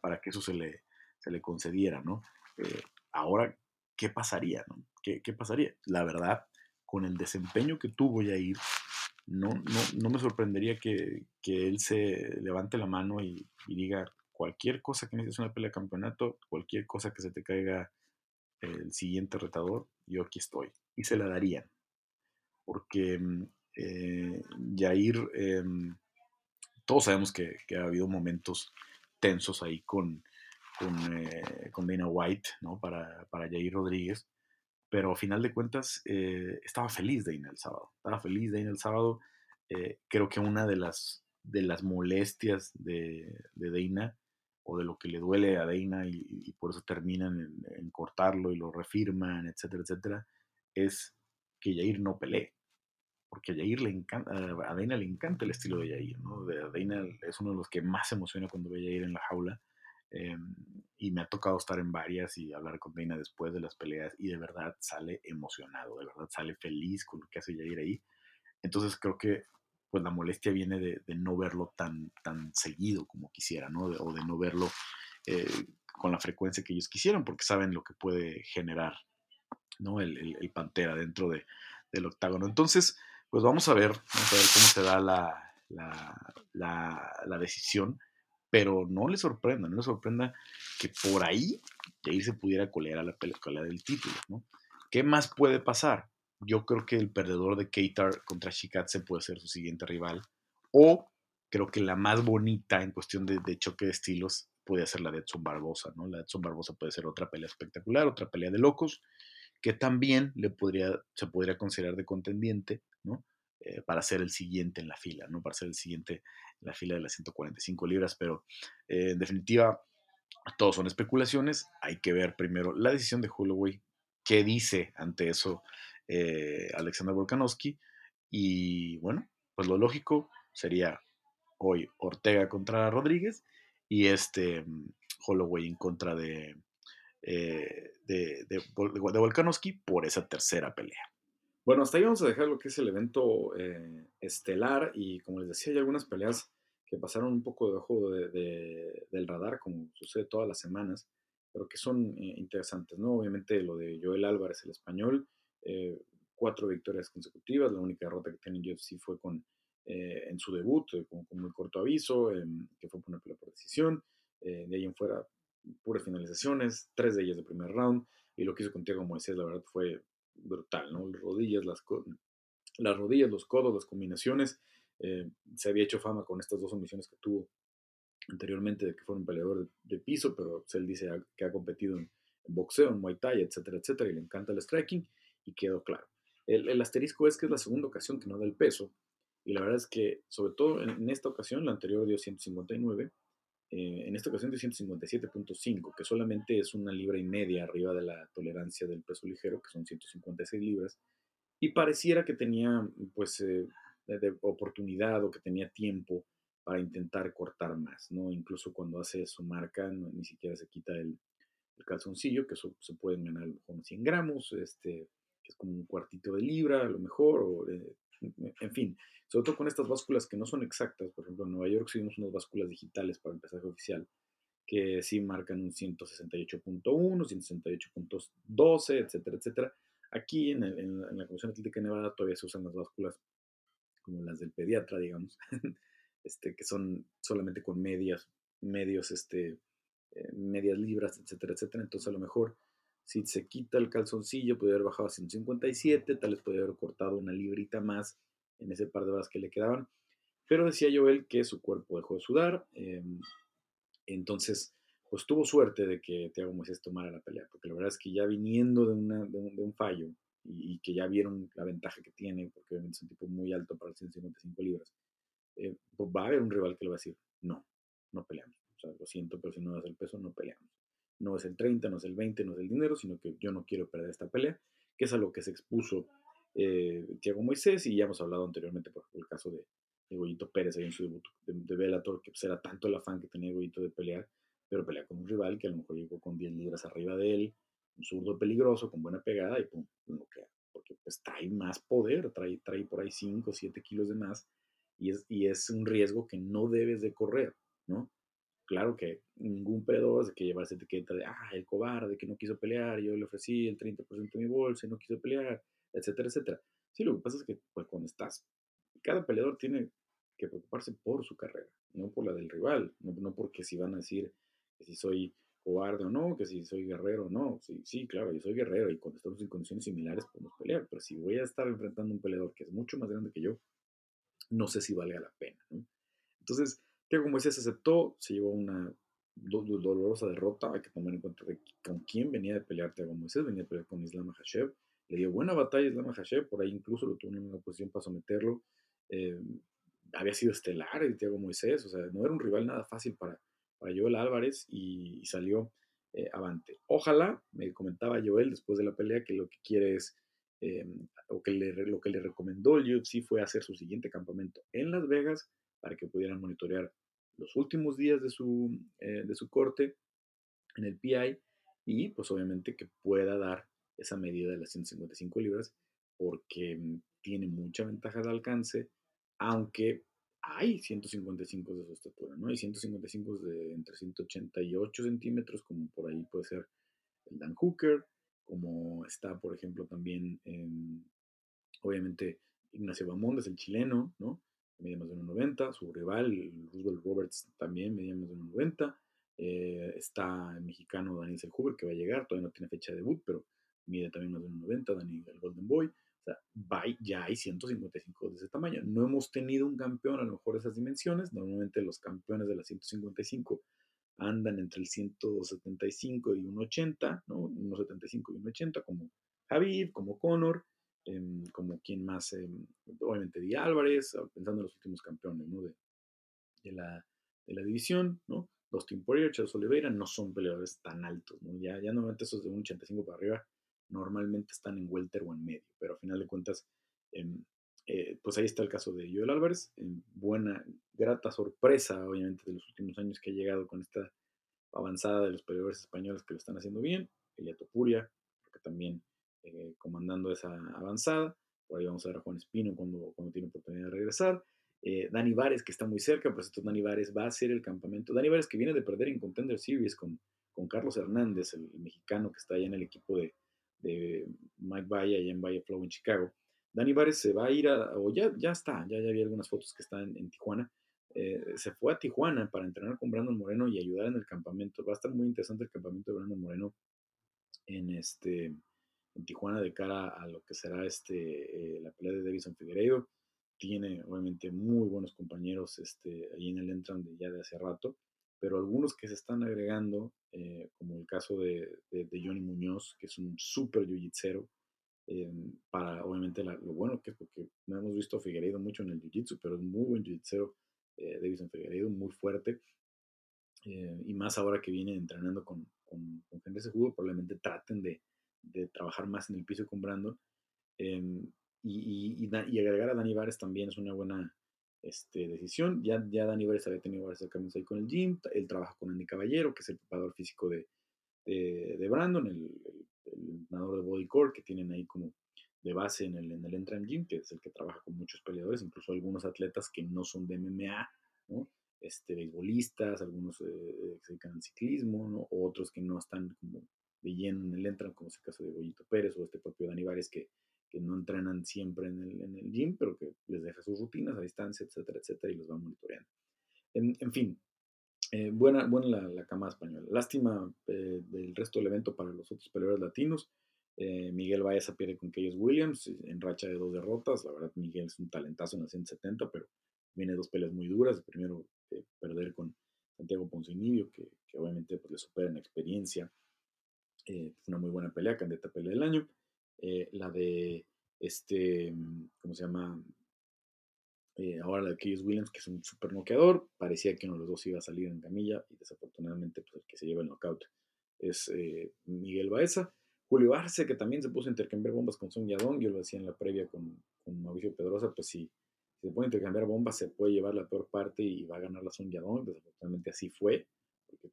para, que eso se le, se le concediera, ¿no? Eh, ahora, ¿qué pasaría, no? ¿Qué, pasaría? La verdad, con el desempeño que tuvo Yair, no, no, no me sorprendería que, él se levante la mano y, diga cualquier cosa que necesites una pelea de campeonato, cualquier cosa que se te caiga el siguiente retador, yo aquí estoy. Y se la darían porque mm, eh, Jair, em, todos sabemos que, ha habido momentos tensos ahí con, con, eh, White, ¿no? Para, para Jair Rodríguez, pero a final de cuentas eh, estaba feliz Dana el sábado, estaba feliz Dana el sábado. creo que una de las, de las molestias de, de o de lo que le duele a Dana y, por eso terminan en, cortarlo y lo refirman, etcétera, etcétera, es que Jair no pelee porque a Jair le encanta, a Dana le encanta el estilo de Jair, ¿no? Dana es uno de los que más se emociona cuando ve a Jair en la jaula. Em, y me ha tocado estar en varias y hablar con Dana después de las peleas y de verdad sale emocionado, de verdad sale feliz con lo que hace Jair ahí. Entonces creo que pues la molestia viene de, no verlo tan, tan seguido como quisiera, o de no verlo eh, con la frecuencia que ellos quisieran, porque saben lo que puede generar, ¿no? El, el, Pantera dentro de, del octágono. Entonces, pues vamos a ver, vamos a ver cómo se da la, decisión, pero no le sorprenda, no le sorprenda que por ahí Jair se pudiera colear a la pelea del título, ¿no? ¿Qué más puede pasar? Yo creo que el perdedor de Keitar contra Shikatse puede ser su siguiente rival, o creo que la más bonita en cuestión de, choque de estilos puede ser la de Edson Barbosa, ¿no? La de Edson Barbosa puede ser otra pelea espectacular, otra pelea de locos, que también le podría, se podría considerar de contendiente, ¿no? Eh, para ser el siguiente en la fila, ¿no? Para ser el siguiente en la fila de las 145 libras, pero eh, en definitiva, todos son especulaciones, hay que ver primero la decisión de Holloway, qué dice ante eso eh, Alexander Volkanovski, y bueno, pues lo lógico sería hoy Ortega contra Rodríguez, y este Holloway en contra de, de, de, Volkanovski por esa tercera pelea. Bueno, hasta ahí vamos a dejar lo que es el evento eh, estelar y como les decía, hay algunas peleas que pasaron un poco debajo de, del radar, como sucede todas las semanas, pero que son eh, interesantes, ¿no? Obviamente lo de Joel Álvarez, el español, cuatro victorias consecutivas, la única derrota que tiene en UFC fue con, en su debut, con, muy corto aviso, em, que fue por una pelea por decisión, de ahí en fuera puras finalizaciones, tres de ellas de primer round, y lo que hizo con Tiago Moisés, la verdad, fue brutal, ¿no? Las rodillas, las, las rodillas, los codos, las combinaciones. Eh, se había hecho fama con estas dos omisiones que tuvo anteriormente de que fue un peleador de, piso, pero él dice que ha competido en, boxeo, en Muay Thai, etcétera, etcétera, y le encanta el striking, y quedó claro. El, asterisco es que es la segunda ocasión que no da el peso, y la verdad es que, sobre todo en, en esta ocasión, la anterior dio 159, eh, en esta ocasión de 157.5, que solamente es una libra y media arriba de la tolerancia del peso ligero, que son 156 libras, y pareciera que tenía pues eh, oportunidad o que tenía tiempo para intentar cortar más, ¿no? Incluso cuando hace su marca, ni siquiera se quita el, calzoncillo, que eso se pueden ganar a lo mejor 100 gramos, este, que es como un cuartito de libra a lo mejor, o, eh, en fin, sobre todo con estas básculas que no son exactas. Por ejemplo, en Nueva York seguimos unas básculas digitales para el oficial que sí marcan un 168.1, 168.12, etcétera, etcétera. Aquí en, en, la Comisión Atlética de Nevada todavía se usan las básculas como las del pediatra, digamos, este, que son solamente con medias, medios, este, eh, medias libras, etcétera, etcétera. Entonces a lo mejor si se quita el calzoncillo, puede haber bajado a 157, tal vez puede haber cortado una librita más en ese par de horas que le quedaban. Pero decía Joel que su cuerpo dejó de sudar. Em, entonces, pues tuvo suerte de que Thiago Moisés tomara la pelea, porque la verdad es que ya viniendo de, un, fallo y, que ya vieron la ventaja que tiene, porque obviamente es un tipo muy alto para 155 libras, eh, pues va a haber un rival que le va a decir, no, no peleamos. O sea, lo siento, pero si no das el peso, no peleamos no es el 30, no es el 20, no es el dinero, sino que yo no quiero perder esta pelea, que es a lo que se expuso eh, Tiago Moisés, y ya hemos hablado anteriormente, por ejemplo, el caso de, de Pérez ahí en su debut de, de Bellator, que pues, era tanto el afán que tenía Goyito de pelear, pero pelea con un rival que a lo mejor llegó con 10 libras arriba de él, un zurdo peligroso, con buena pegada, y pum, no queda, porque pues trae más poder, trae, trae por ahí 5 o 7 kilos de más, y es, y es un riesgo que no debes de correr, ¿no? Claro que ningún peleador de que llevar esa etiqueta de, ah, el cobarde que no quiso pelear, yo le ofrecí el 30% de mi bolsa y no quiso pelear, etcétera, etcétera. Sí, lo que pasa es que pues, cuando estás, cada peleador tiene que preocuparse por su carrera, no por la del rival, no, porque si van a decir que si soy cobarde o no, que si soy guerrero o no. Sí, sí, claro, yo soy guerrero y cuando estamos en condiciones similares podemos pelear, pero si voy a estar enfrentando a un peleador que es mucho más grande que yo, no sé si valga la pena. ¿no? Entonces, como Moisés aceptó, se llevó una dolorosa derrota. Hay que tomar en cuenta con quién venía de pelear Thiago Moisés. Venía de pelear con Islam Hashem. Le dio buena batalla a Islam Hashem. Por ahí incluso lo tuvo en una posición para someterlo. Eh, había sido estelar el Thiago Moisés. O sea, no era un rival nada fácil para, para Joel Álvarez y, salió eh, avante. Ojalá, me comentaba Joel después de la pelea, que lo que quiere es, eh, o que le, lo que le recomendó el UFC fue hacer su siguiente campamento en Las Vegas para que pudieran monitorear los últimos días de su, eh, de su corte en el PI y pues obviamente que pueda dar esa medida de las 155 libras porque mm, tiene mucha ventaja de alcance, aunque hay 155 de su estatura, ¿no? Hay 155 de entre 188 centímetros, como por ahí puede ser el Dan Hooker, como está, por ejemplo, también, obviamente, Ignacio Bamondes, el chileno, ¿no? Medía más de 1,90. Su rival, Roosevelt Roberts, también medía más de 1,90. Eh, está el mexicano Daniel Selhuber, que va a llegar, todavía no tiene fecha de debut, pero mide también más de 1,90. Daniel el Golden Boy. O sea, ya hay 155 de ese tamaño. No hemos tenido un campeón a lo mejor de esas dimensiones. Normalmente los campeones de las 155 andan entre el 175 y 1,80, ¿no? 1,75 y 1,80, como Javid, como Conor. Em, como quien más, em, obviamente Di Álvarez, ah, pensando en los últimos campeones de, la, de la división, ¿no? Dustin Poirier, Charles Oliveira, no son peleadores tan altos, ¿no? Ya, ya normalmente esos de un 85 para arriba normalmente están en welter o en medio, pero a final de cuentas, em, eh, pues ahí está el caso de Joel Álvarez, buena, grata sorpresa, obviamente, de los últimos años que ha llegado con esta avanzada de los peleadores españoles que lo están haciendo bien. Elia Topuria, que también eh, comandando esa avanzada. Por ahí vamos a ver a Juan Espino cuando, cuando tiene oportunidad de regresar. Eh, Dani Vares, que está muy cerca, pues esto Dani Vares va a ser el campamento. Dani Vares que viene de perder en Contender Series con, con Carlos Hernández, el, mexicano que está allá en el equipo de, de Mike Valle, allá en Valle Flow en Chicago. Dani Vares se va a ir a, o ya, ya está, ya, ya vi algunas fotos que están en, Tijuana. Eh, se fue a Tijuana para entrenar con Brandon Moreno y ayudar en el campamento. Va a estar muy interesante el campamento de Brandon Moreno en este en Tijuana de cara a lo que será este, eh, la pelea de Davison Figueiredo. Tiene obviamente muy buenos compañeros este, ahí en el Entran de ya de hace rato, pero algunos que se están agregando, eh, como el caso de, de, Johnny Muñoz, que es un súper jiu eh, para obviamente lo bueno que es porque no hemos visto a Figueiredo mucho en el jiu-jitsu, pero es muy buen jiu-jitsu, eh, Davison Figueiredo, muy fuerte, y más ahora que viene entrenando con, con, con gente de jugo, probablemente traten de, de trabajar más en el piso con Brandon. Em, y, y, agregar a Dani Vares también es una buena este, decisión. Ya, ya Dani Vares había tenido varios acercamientos ahí con el gym. Él trabaja con Andy Caballero, que es el preparador físico de, de, Brandon, el, el, entrenador de bodycore que tienen ahí como de base en el, en el Entram Gym, que es el que trabaja con muchos peleadores, incluso algunos atletas que no son de MMA. Este, beisbolistas, algunos eh, que se dedican al ciclismo, ¿no? otros que no están como el entran, como es el caso de Goyito Pérez o este propio Dani Vares, que, que no entrenan siempre en el, en el, gym, pero que les deja sus rutinas a distancia, etcétera, etcétera, y los va monitoreando. En, en fin, eh, buena, buena la, la, cama española. Lástima eh, del resto del evento para los otros peleadores latinos. Eh, Miguel Baeza pierde con Keyes Williams en racha de dos derrotas. La verdad, Miguel es un talentazo en la 170, pero viene dos peleas muy duras. Primero, perder con Santiago Poncinibio, que, que obviamente pues, le supera en experiencia eh, una muy buena pelea, candidata pelea del año. Eh, la de este, ¿cómo se llama? Eh, ahora la de Keyes Williams, que es un super noqueador. Parecía que uno de los dos iba a salir en camilla y desafortunadamente pues, el que se lleva el knockout es Miguel Baeza. Julio Arce, que también se puso a intercambiar bombas con Son Yadong, yo lo decía en la previa con, con Mauricio Pedrosa, pues si, se puede intercambiar bombas se puede llevar la peor parte y va a ganar la Son Yadong, desafortunadamente así fue, porque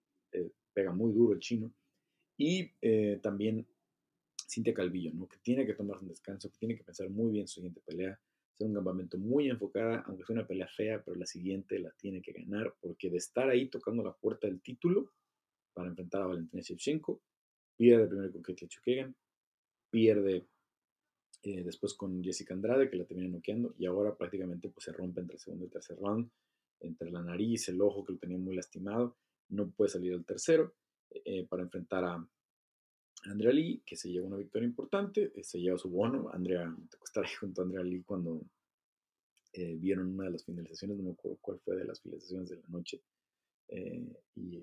pega muy duro el chino. Y eh, también Cintia Calvillo, ¿no? que tiene que tomarse un descanso, que tiene que pensar muy bien su siguiente pelea, hacer un campamento muy enfocada, aunque sea una pelea fea, pero la siguiente la tiene que ganar, porque de estar ahí tocando la puerta del título para enfrentar a Valentina Shevchenko, pierde primero con Katia Chukagan, pierde eh, después con Jessica Andrade, que la termina noqueando, y ahora prácticamente pues, se rompe entre el segundo y tercer round, entre la nariz, el ojo que lo tenía muy lastimado, no puede salir al tercero, eh, para enfrentar a Andrea Lee, que se lleva una victoria importante, eh, se lleva su bono. Andrea, estar ahí junto a Andrea Lee cuando eh, vieron una de las finalizaciones, no me acuerdo cuál fue de las finalizaciones de la noche. y,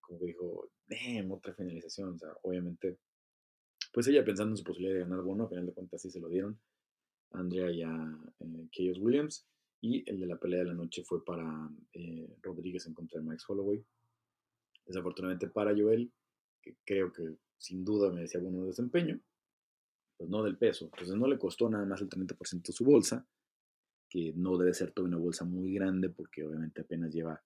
como que dijo, damn, otra finalización. O sea, obviamente, pues ella pensando en su posibilidad de ganar bono, a final de cuentas sí se lo dieron. Andrea y a eh, Williams. Y el de la pelea de la noche fue para Rodríguez en contra de Max Holloway. Desafortunadamente para Joel, que creo que sin duda me decía bueno desempeño, pues no del peso. Entonces no le costó nada más el 30% su bolsa, que no debe ser toda una bolsa muy grande porque obviamente apenas lleva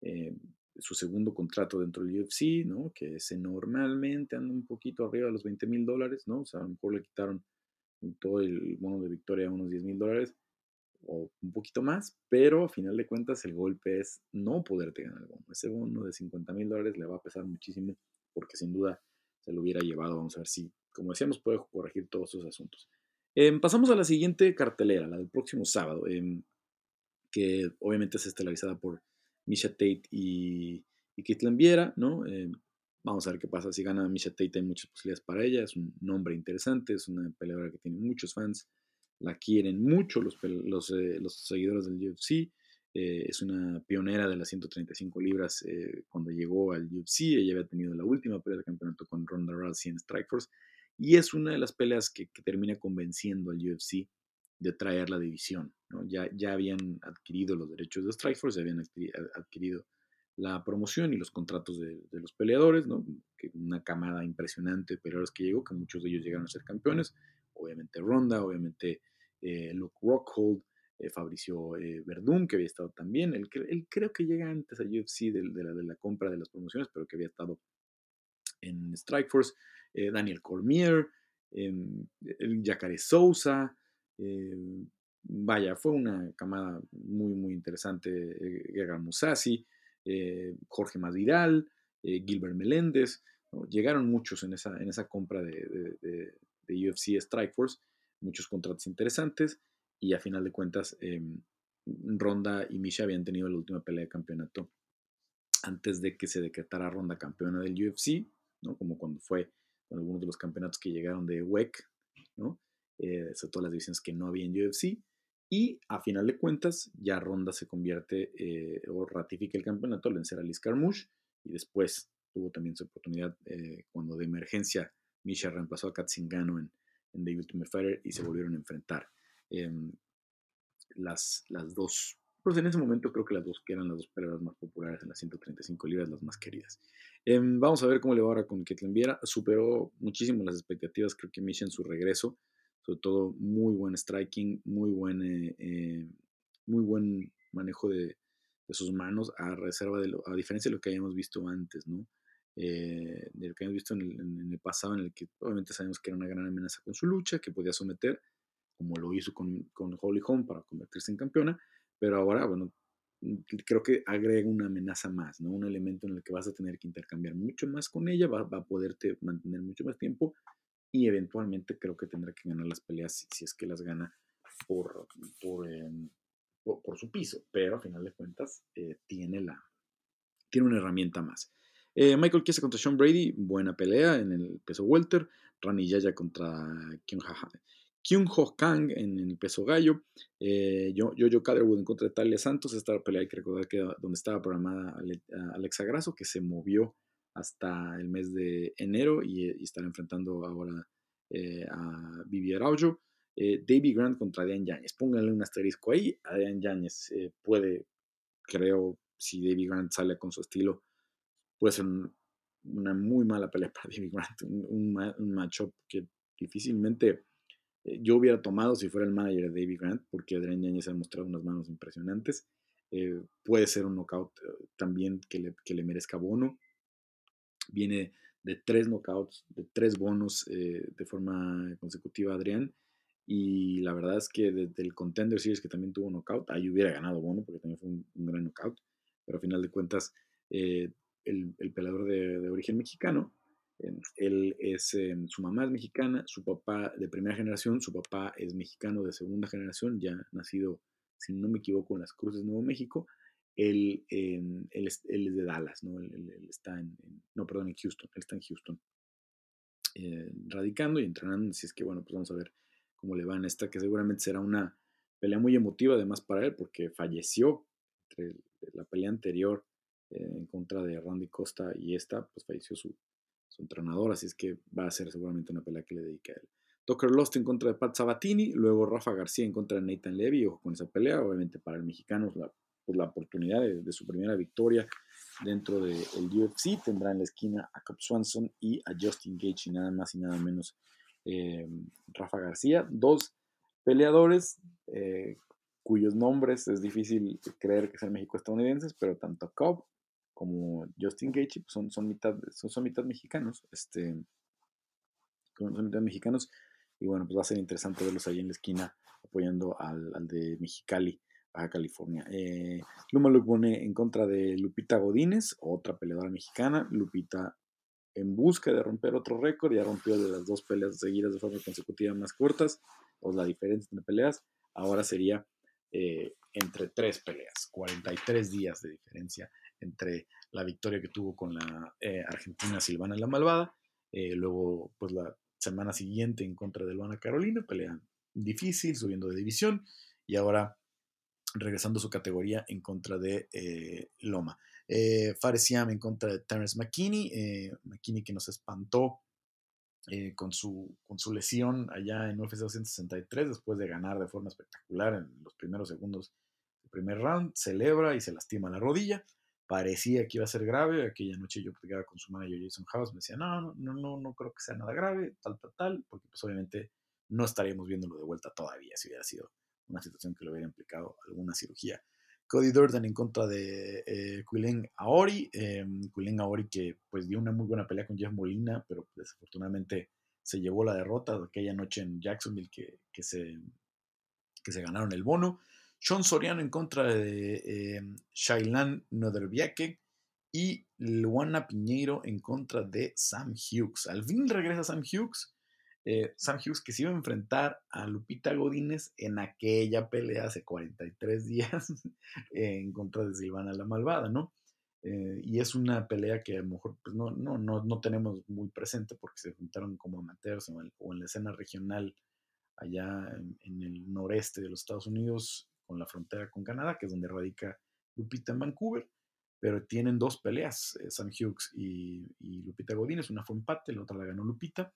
eh, su segundo contrato dentro del UFC, ¿no? Que ese normalmente anda un poquito arriba de los 20 mil dólares, ¿no? O sea, a lo mejor le quitaron todo el bono de victoria a unos 10 mil dólares o un poquito más, pero a final de cuentas el golpe es no poderte ganar el bono. Ese bono de 50 mil dólares le va a pesar muchísimo porque sin duda se lo hubiera llevado. Vamos a ver si, como decíamos, puede corregir todos esos asuntos. Em, pasamos a la siguiente cartelera, la del próximo sábado, em, que obviamente es estelarizada por Misha Tate y, y Kitlan Viera, ¿no? Em, vamos a ver qué pasa. Si gana Misha Tate hay muchas posibilidades para ella. Es un nombre interesante, es una peleadora que tiene muchos fans la quieren mucho los, eh, los seguidores del UFC. Eh, es una pionera de las 135 libras eh, cuando llegó al UFC. Ella había tenido la última pelea de campeonato con Ronda Rousey en Strikeforce. Y es una de las peleas que, termina convenciendo al UFC de traer la división. Ya, ya habían adquirido los derechos de Strikeforce, ya habían adquirido la promoción y los contratos de, de, los peleadores, ¿no? que una camada impresionante de peleadores que llegó, que muchos de ellos llegaron a ser campeones obviamente Ronda, obviamente eh, Luke Rockhold, eh, Fabricio eh, Verdún, que había estado también, él, creo que llega antes a UFC de, la, de, la, compra de las promociones, pero que había estado en Strikeforce, Daniel Cormier, em, el Jacare Sousa, vaya, fue una camada muy, muy interesante, Guerra Musasi, Jorge Masvidal, Gilbert Meléndez, llegaron muchos en esa, en esa compra de, de, de UFC Strikeforce, muchos contratos interesantes, y a final de cuentas em, Ronda y Misha habían tenido la última pelea de campeonato antes de que se decretara Ronda campeona del UFC, ¿no? Como cuando fue con algunos de los campeonatos que llegaron de WEC, ¿no? Eh, las divisiones que no había en UFC. Y a final de cuentas, ya Ronda se convierte eh, o ratifica el campeonato al vencer a Liz Carmouche y después tuvo también su oportunidad eh, cuando de emergencia Misha reemplazó a Katzingano en, en The Ultimate Fighter y se volvieron a enfrentar. Em, las, las dos, pues en ese momento creo que las dos que eran las dos peleas más populares en las 135 libras, las más queridas. Em, vamos a ver cómo le va ahora con Ketlin Viera. Superó muchísimo las expectativas, creo que Misha en su regreso, sobre todo muy buen striking, muy buen, eh, eh, muy buen manejo de, de, sus manos, a reserva de lo, a diferencia de lo que habíamos visto antes, ¿no? Eh, de lo que habíamos visto en el, en el, pasado, en el que obviamente sabemos que era una gran amenaza con su lucha, que podía someter, como lo hizo con, con Holly Holm para convertirse en campeona, pero ahora, bueno, creo que agrega una amenaza más, ¿no? Un elemento en el que vas a tener que intercambiar mucho más con ella, va, va a poderte mantener mucho más tiempo y eventualmente creo que tendrá que ganar las peleas si, es que las gana por, por, em, por, su piso, pero a final de cuentas eh, tiene, la, tiene una herramienta más. Eh, Michael Chiesa contra Sean Brady, buena pelea en el peso welter. Rani Yaya contra Kyung Ho Kang en el peso gallo, eh, yo, yo, Catherwood en contra de Talia Santos, esta pelea hay que recordar que donde estaba programada Alexa Grasso, que se movió hasta el mes de enero y, estará enfrentando ahora eh, a Vivi Araujo. Eh, David Grant contra Adrian Yáñez, pónganle un asterisco ahí, Adrian Yáñez eh, puede, creo, si David Grant sale con su estilo, puede ser una muy mala pelea para David Grant, un, un, un matchup que difícilmente eh, yo hubiera tomado si fuera el manager de David Grant, porque Adrián Yañez ha mostrado unas manos impresionantes. Eh, puede ser un knockout eh, también que le, que le, merezca bono. Viene de tres knockouts, de tres bonos de forma consecutiva Adrián. Y la verdad es que desde el Contender Series que también tuvo knockout, ahí hubiera ganado bono porque también fue un, gran knockout. Pero a final de cuentas, el, el, peleador de, origen mexicano él es, em, su mamá es mexicana, su papá de primera generación, su papá es mexicano de segunda generación, ya nacido, si no me equivoco, en las Cruces, Nuevo México. Él, em, él, es, él, es, de Dallas, ¿no? Él, está en, no, perdón, en Houston, él está en Houston, eh, radicando y entrenando, así es que, bueno, pues vamos a ver cómo le va en esta, que seguramente será una pelea muy emotiva además para él, porque falleció entre la pelea anterior en contra de Randy Costa y esta, pues falleció su, su entrenador, así es que va a ser seguramente una pelea que le dedique a él. Tucker Lost en contra de Pat Sabatini, luego Rafa García en contra de Nathan Levy, ojo con esa pelea, obviamente para el mexicano la, pues la oportunidad de, su primera victoria dentro del UFC, tendrá en la esquina a Cap Swanson y a Justin Gage y nada más y nada menos eh, Rafa García, dos peleadores eh, cuyos nombres es difícil creer que sean México-estadounidenses, pero tanto Cobb como Justin Gaethje, pues son, son, mitad, son, mitad mexicanos, este, son mitad mexicanos, y bueno, pues va a ser interesante verlos ahí en la esquina apoyando al, al de Mexicali, Baja California. Eh, Luma pone en contra de Lupita Godínez, otra peleadora mexicana. Lupita en busca de romper otro récord, ya rompió de las dos peleas seguidas de forma consecutiva más cortas, o la diferencia entre peleas, ahora sería eh, entre tres peleas, 43 días de diferencia entre la victoria que tuvo con la eh, Argentina Silvana la Malvada, eh, luego pues la semana siguiente en contra de Luana Carolina, pelea difícil, subiendo de división, y ahora regresando a su categoría en contra de eh, Loma. Eh, Fares en contra de Terence McKinney, McKinney que nos espantó con, su, con su lesión allá en UFC 263 después de ganar de forma espectacular en los primeros segundos del primer round, celebra y se lastima la rodilla parecía que iba a ser grave. Aquella noche yo platicaba con su manager Jason House, me decía, no, no, no, no creo que sea nada grave, tal, tal, tal, porque pues obviamente no estaríamos viéndolo de vuelta todavía si hubiera sido una situación que le hubiera implicado alguna cirugía. Cody Durden en contra de eh, Aori. Eh, Aori que pues dio una muy buena pelea con Jeff Molina, pero desafortunadamente se llevó la derrota de aquella noche en Jacksonville que, que, se, que se ganaron el bono. Sean Soriano en contra de eh, Shailan Noderbiake y Luana Piñeiro en contra de Sam Hughes. Al fin regresa Sam Hughes. Eh, Sam Hughes que se iba a enfrentar a Lupita Godínez en aquella pelea hace 43 días en contra de Silvana la Malvada, ¿no? Eh, y es una pelea que a lo mejor pues, no, no, no, no, tenemos muy presente porque se juntaron como amateurs o en, la escena regional allá en, el noreste de los Estados Unidos con la frontera con Canadá, que es donde radica Lupita en Vancouver pero tienen dos peleas, eh, Sam Hughes y, Lupita Godínez. Una fue empate, la otra la ganó Lupita.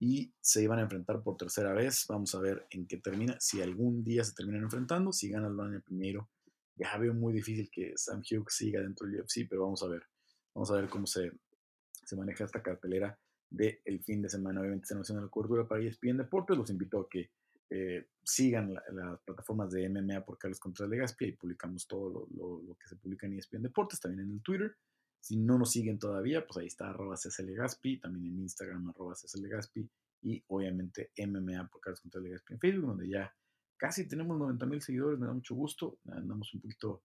Y se iban a enfrentar por tercera vez. Vamos a ver en qué termina. Si algún día se terminan enfrentando, si gana el primero. Ya veo muy difícil que Sam Hughes siga dentro del UFC, pero vamos a ver. Vamos a ver cómo se, se maneja esta cartelera del el fin de semana. Obviamente estamos haciendo la cobertura para ESPN Deportes. Los invito a que eh, sigan las plataformas de MMA por Carlos Contreras Legaspi, y publicamos todo lo, que se publica en ESPN Deportes, también en el Twitter. Si no nos siguen todavía, pues ahí está arroba Legaspi, también en Instagram arroba Legaspi y obviamente MMA por Carlos Contreras Legaspi en Facebook, donde ya casi tenemos 90 mil seguidores, me da mucho gusto, andamos un poquito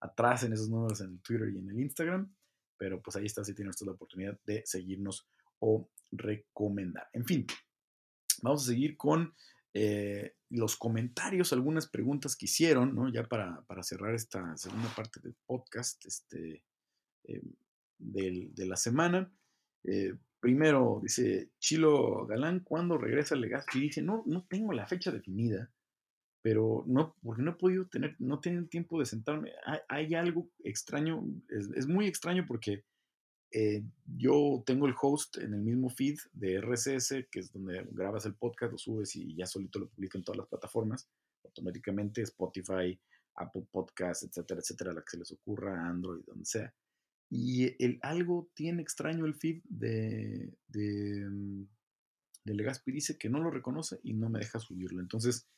atrás en esos números en el Twitter y en el Instagram, pero pues ahí está si tienen ustedes la oportunidad de seguirnos o recomendar. En fin, vamos a seguir con eh, los comentarios, algunas preguntas que hicieron, ¿no? Ya para, para cerrar esta segunda parte del podcast este, eh, de la semana. Eh, primero, dice Chilo Galán, ¿cuándo regresa Legazpi? Dice, no, no tengo la fecha definida, pero no, porque no he podido tener, no tengo tiempo de sentarme. Hay, algo extraño, es, muy extraño porque eh, yo tengo el host en el mismo feed de RSS, que es donde grabas el podcast, lo subes y ya solito lo publica en todas las plataformas, automáticamente Spotify, Apple Podcasts, etcétera, etcétera, la que se les ocurra, Android, donde sea. Y el, algo tiene extraño el feed de, mm, de Legaspi, dice que no lo reconoce y no me deja subirlo. Entonces,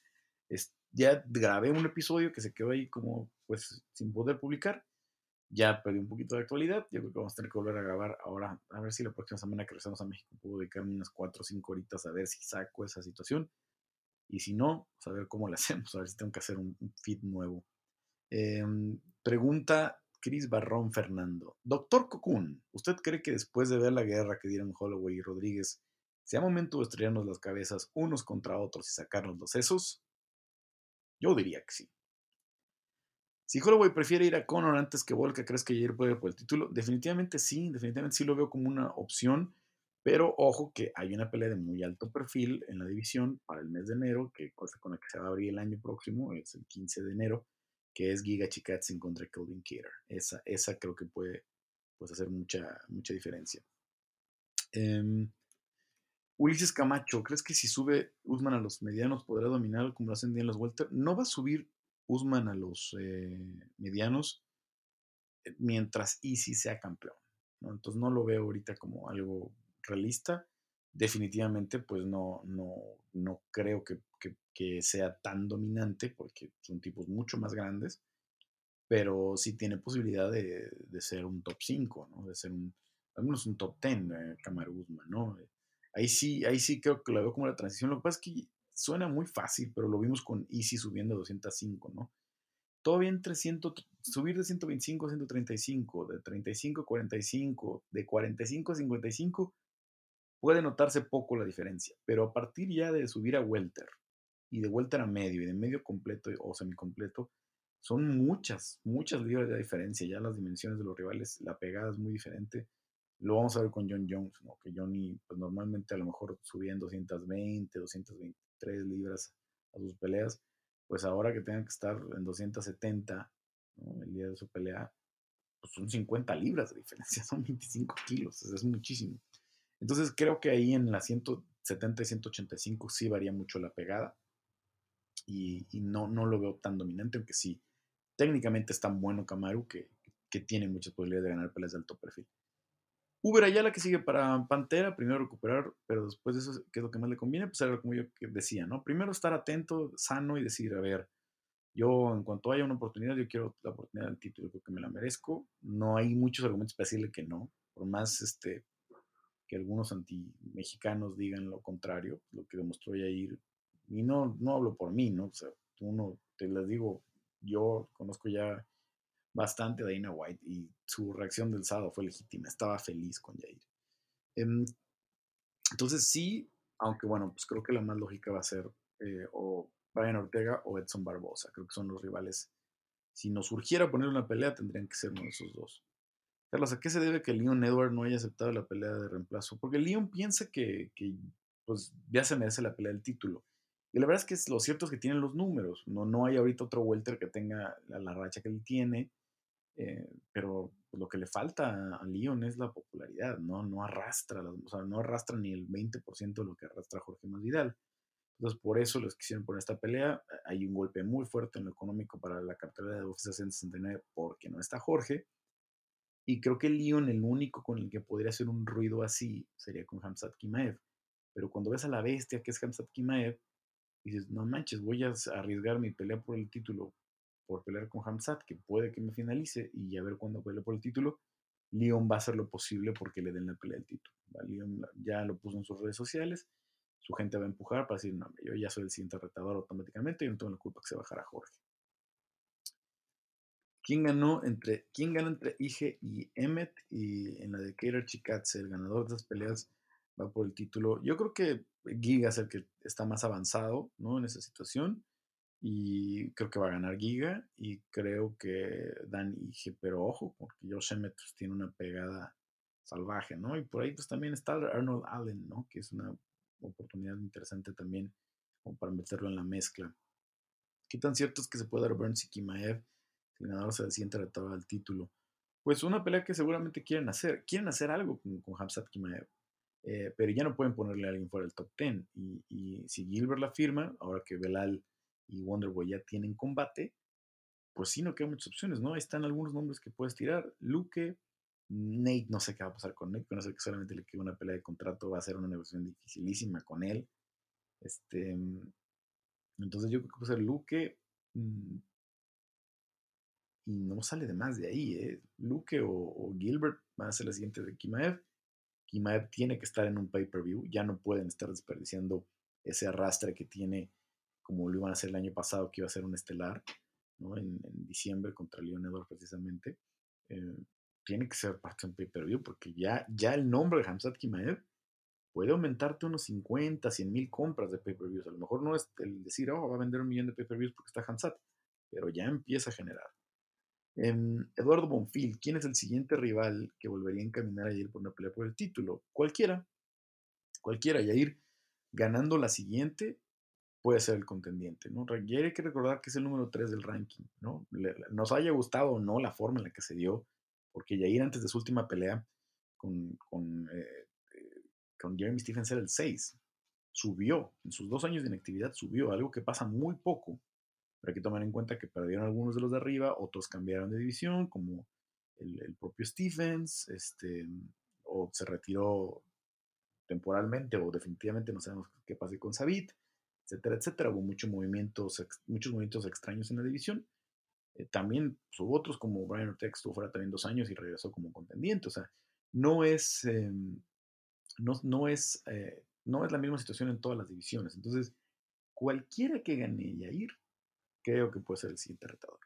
es, ya grabé un episodio que se quedó ahí como, pues, sin poder publicar ya perdí un poquito de actualidad. Yo creo que vamos a tener que volver a grabar ahora. A ver si la próxima semana que regresamos a México puedo dedicarme unas 4 o 5 horitas a ver si saco esa situación. Y si no, pues a ver cómo la hacemos. A ver si tengo que hacer un, feed nuevo. Em, pregunta Cris Barrón Fernando. Doctor Cocoon, ¿usted cree que después de ver la guerra que dieron Holloway y Rodríguez, sea momento de estrellarnos las cabezas unos contra otros y sacarnos los sesos? Yo diría que sí. Si Holloway prefiere ir a Conor antes que Volka, ¿crees que Jair puede por el título? Definitivamente sí, definitivamente sí lo veo como una opción, pero ojo que hay una pelea de muy alto perfil en la división para el mes de enero, que cosa con la que se va a abrir el año próximo, es el 15 de enero, que es Giga Chikatsin contra Kelvin Cater. Esa, esa creo que puede pues, hacer mucha, mucha diferencia. Em, Ulises Camacho, ¿crees que si sube Usman a los medianos podrá dominar como lo hacen bien los? No va a subir Usman a los eh, medianos eh, mientras Easy sea campeón. ¿no? Entonces no lo veo ahorita como algo realista. Definitivamente, pues no, no, no creo que, sea tan dominante porque son tipos mucho más grandes, pero sí tiene posibilidad de, ser un top 5, ¿no? de ser un, al menos un top 10, eh, Usman. ¿no? Ahí sí, ahí sí creo que lo veo como la transición. Lo que pasa es que suena muy fácil, pero lo vimos con Easy subiendo a 205, ¿no? Todavía entre subir de 125 a 135, de 35 a 45, de 45 a 55, puede notarse poco la diferencia, pero a partir ya de subir a welter y de welter a medio y de medio completo o semicompleto, son muchas, muchas libras de diferencia. Ya las dimensiones de los rivales, la pegada es muy diferente. Lo vamos a ver con John Jones, ¿no? que Johnny pues, normalmente a lo mejor subía en 220, 220, tres libras a sus peleas, pues ahora que tengan que estar en 270 el día de su pelea, pues son 50 libras de diferencia, son 25 kilos, es muchísimo. Entonces creo que ahí en la 170 y 185 sí varía mucho la pegada y, no, no lo veo tan dominante, aunque sí, técnicamente es tan bueno Kamaru que, que tiene muchas posibilidades de ganar peleas de alto perfil. Uber allá la que sigue para Pantera, primero recuperar, pero después de eso, ¿qué es lo que más le conviene? Pues era como yo decía, ¿no? Primero estar atento, sano y decir, a ver, yo en cuanto haya una oportunidad, yo quiero la oportunidad del título, creo que me la merezco. No hay muchos argumentos para decirle que no, por más este, que algunos anti-mexicanos digan lo contrario, lo que demostró Yair, y no, no hablo por mí, ¿no? O sea, uno, te les digo, yo conozco ya bastante a Dana White y su reacción del sábado fue legítima, estaba feliz con Jair. Em, entonces sí, aunque bueno, pues creo que la más lógica va a ser eh, o Brian Ortega o Edson Barbosa, creo que son los rivales. Si nos surgiera poner una pelea, tendrían que ser uno de esos dos. Carlos, ¿a qué se debe que Leon Edward no haya aceptado la pelea de reemplazo? Porque Leon piensa que, pues, ya se merece la pelea del título. Y la verdad es que lo cierto es que tienen los números. No, no hay ahorita otro welter que tenga la racha que él tiene. Eh, pero lo que le falta a Leon es la popularidad, ¿no? No arrastra, o sea, no arrastra ni el 20% de lo que arrastra Jorge Masvidal. Entonces, por eso les quisieron poner esta pelea. Hay un golpe muy fuerte en lo económico para la cartera de UFC 169 porque no está Jorge. Y creo que Leon, el único con el que podría hacer un ruido así, sería con Hamzat Kimaev. Pero cuando ves a la bestia que es Hamzat Kimaev, dices, no manches, voy a arriesgar mi pelea por el título por pelear con Hamzat, que puede que me finalice, y a ver cuándo pelea por el título, Leon va a hacer lo posible porque le den la pelea del título. Leon ya lo puso en sus redes sociales, su gente va a empujar para decir, no, yo ya soy el siguiente retador automáticamente, y no tengo la culpa que se bajara Jorge. ¿Quién ganó entre, quién gana entre Ige y Emmet? Y en la de Keira Chikatse, el ganador de esas peleas va por el título. Yo creo que Giga es el que está más avanzado ¿no? en esa situación y creo que va a ganar Giga y creo que Dan Ige, pero ojo, porque Josh Emmett pues, tiene una pegada salvaje, ¿no? Y por ahí pues también está Arnold Allen, ¿no? Que es una oportunidad interesante también como para meterlo en la mezcla. ¿Qué tan cierto es que se puede dar Burns y Kimaev? El ganador se siente retador al título. Pues una pelea que seguramente quieren hacer. Quieren hacer algo con, con Hamzat Kimaev. Eh, pero ya no pueden ponerle a alguien fuera del top 10. Y, y si Gilbert la firma, ahora que Belal y Wonderboy ya tienen combate, pues sí, no quedan muchas opciones, ¿no? Ahí están algunos nombres que puedes tirar. Luke, Nate, no sé qué va a pasar con Nate, no sé que solamente le queda una pelea de contrato, va a ser una negociación dificilísima con él. Este, entonces yo creo que ser Luke. Mm, y no sale de más de ahí, ¿eh? Luke o, Gilbert van a ser la siguiente de Kimaev. Kimaev tiene que estar en un pay-per-view, ya no pueden estar desperdiciando ese arrastre que tiene como lo iban a hacer el año pasado, que iba a ser un estelar, ¿no? en, diciembre contra Leon Edwards precisamente, eh, tiene que ser parte de un pay-per-view, porque ya, ya el nombre de Hamzat Kimaev puede aumentarte unos 50, 100 mil compras de pay-per-views. A lo mejor no es el decir, oh, va a vender un millón de pay-per-views porque está Hamzat, pero ya empieza a generar. Em, Eduardo Bonfil, ¿quién es el siguiente rival que volvería a encaminar a ir por una pelea por el título? Cualquiera, cualquiera, y a ir ganando la siguiente puede ser el contendiente, ¿no? Y hay que recordar que es el número 3 del ranking, ¿no? nos haya gustado o no la forma en la que se dio, porque Jair antes de su última pelea con, con, eh, eh, con Jeremy Stephens era el 6, subió, en sus dos años de inactividad subió, algo que pasa muy poco, pero hay que tomar en cuenta que perdieron algunos de los de arriba, otros cambiaron de división, como el, propio Stephens, este, o se retiró temporalmente o definitivamente no sabemos qué pase con Sabit etcétera, etcétera. Hubo muchos movimientos, muchos movimientos extraños en la división. Eh, también pues, hubo otros como Brian Ortega estuvo fuera también dos años y regresó como contendiente. O sea, no es, em, no, no, es, eh, no es la misma situación en todas las divisiones. Entonces, cualquiera que gane Yair, creo que puede ser el siguiente retador.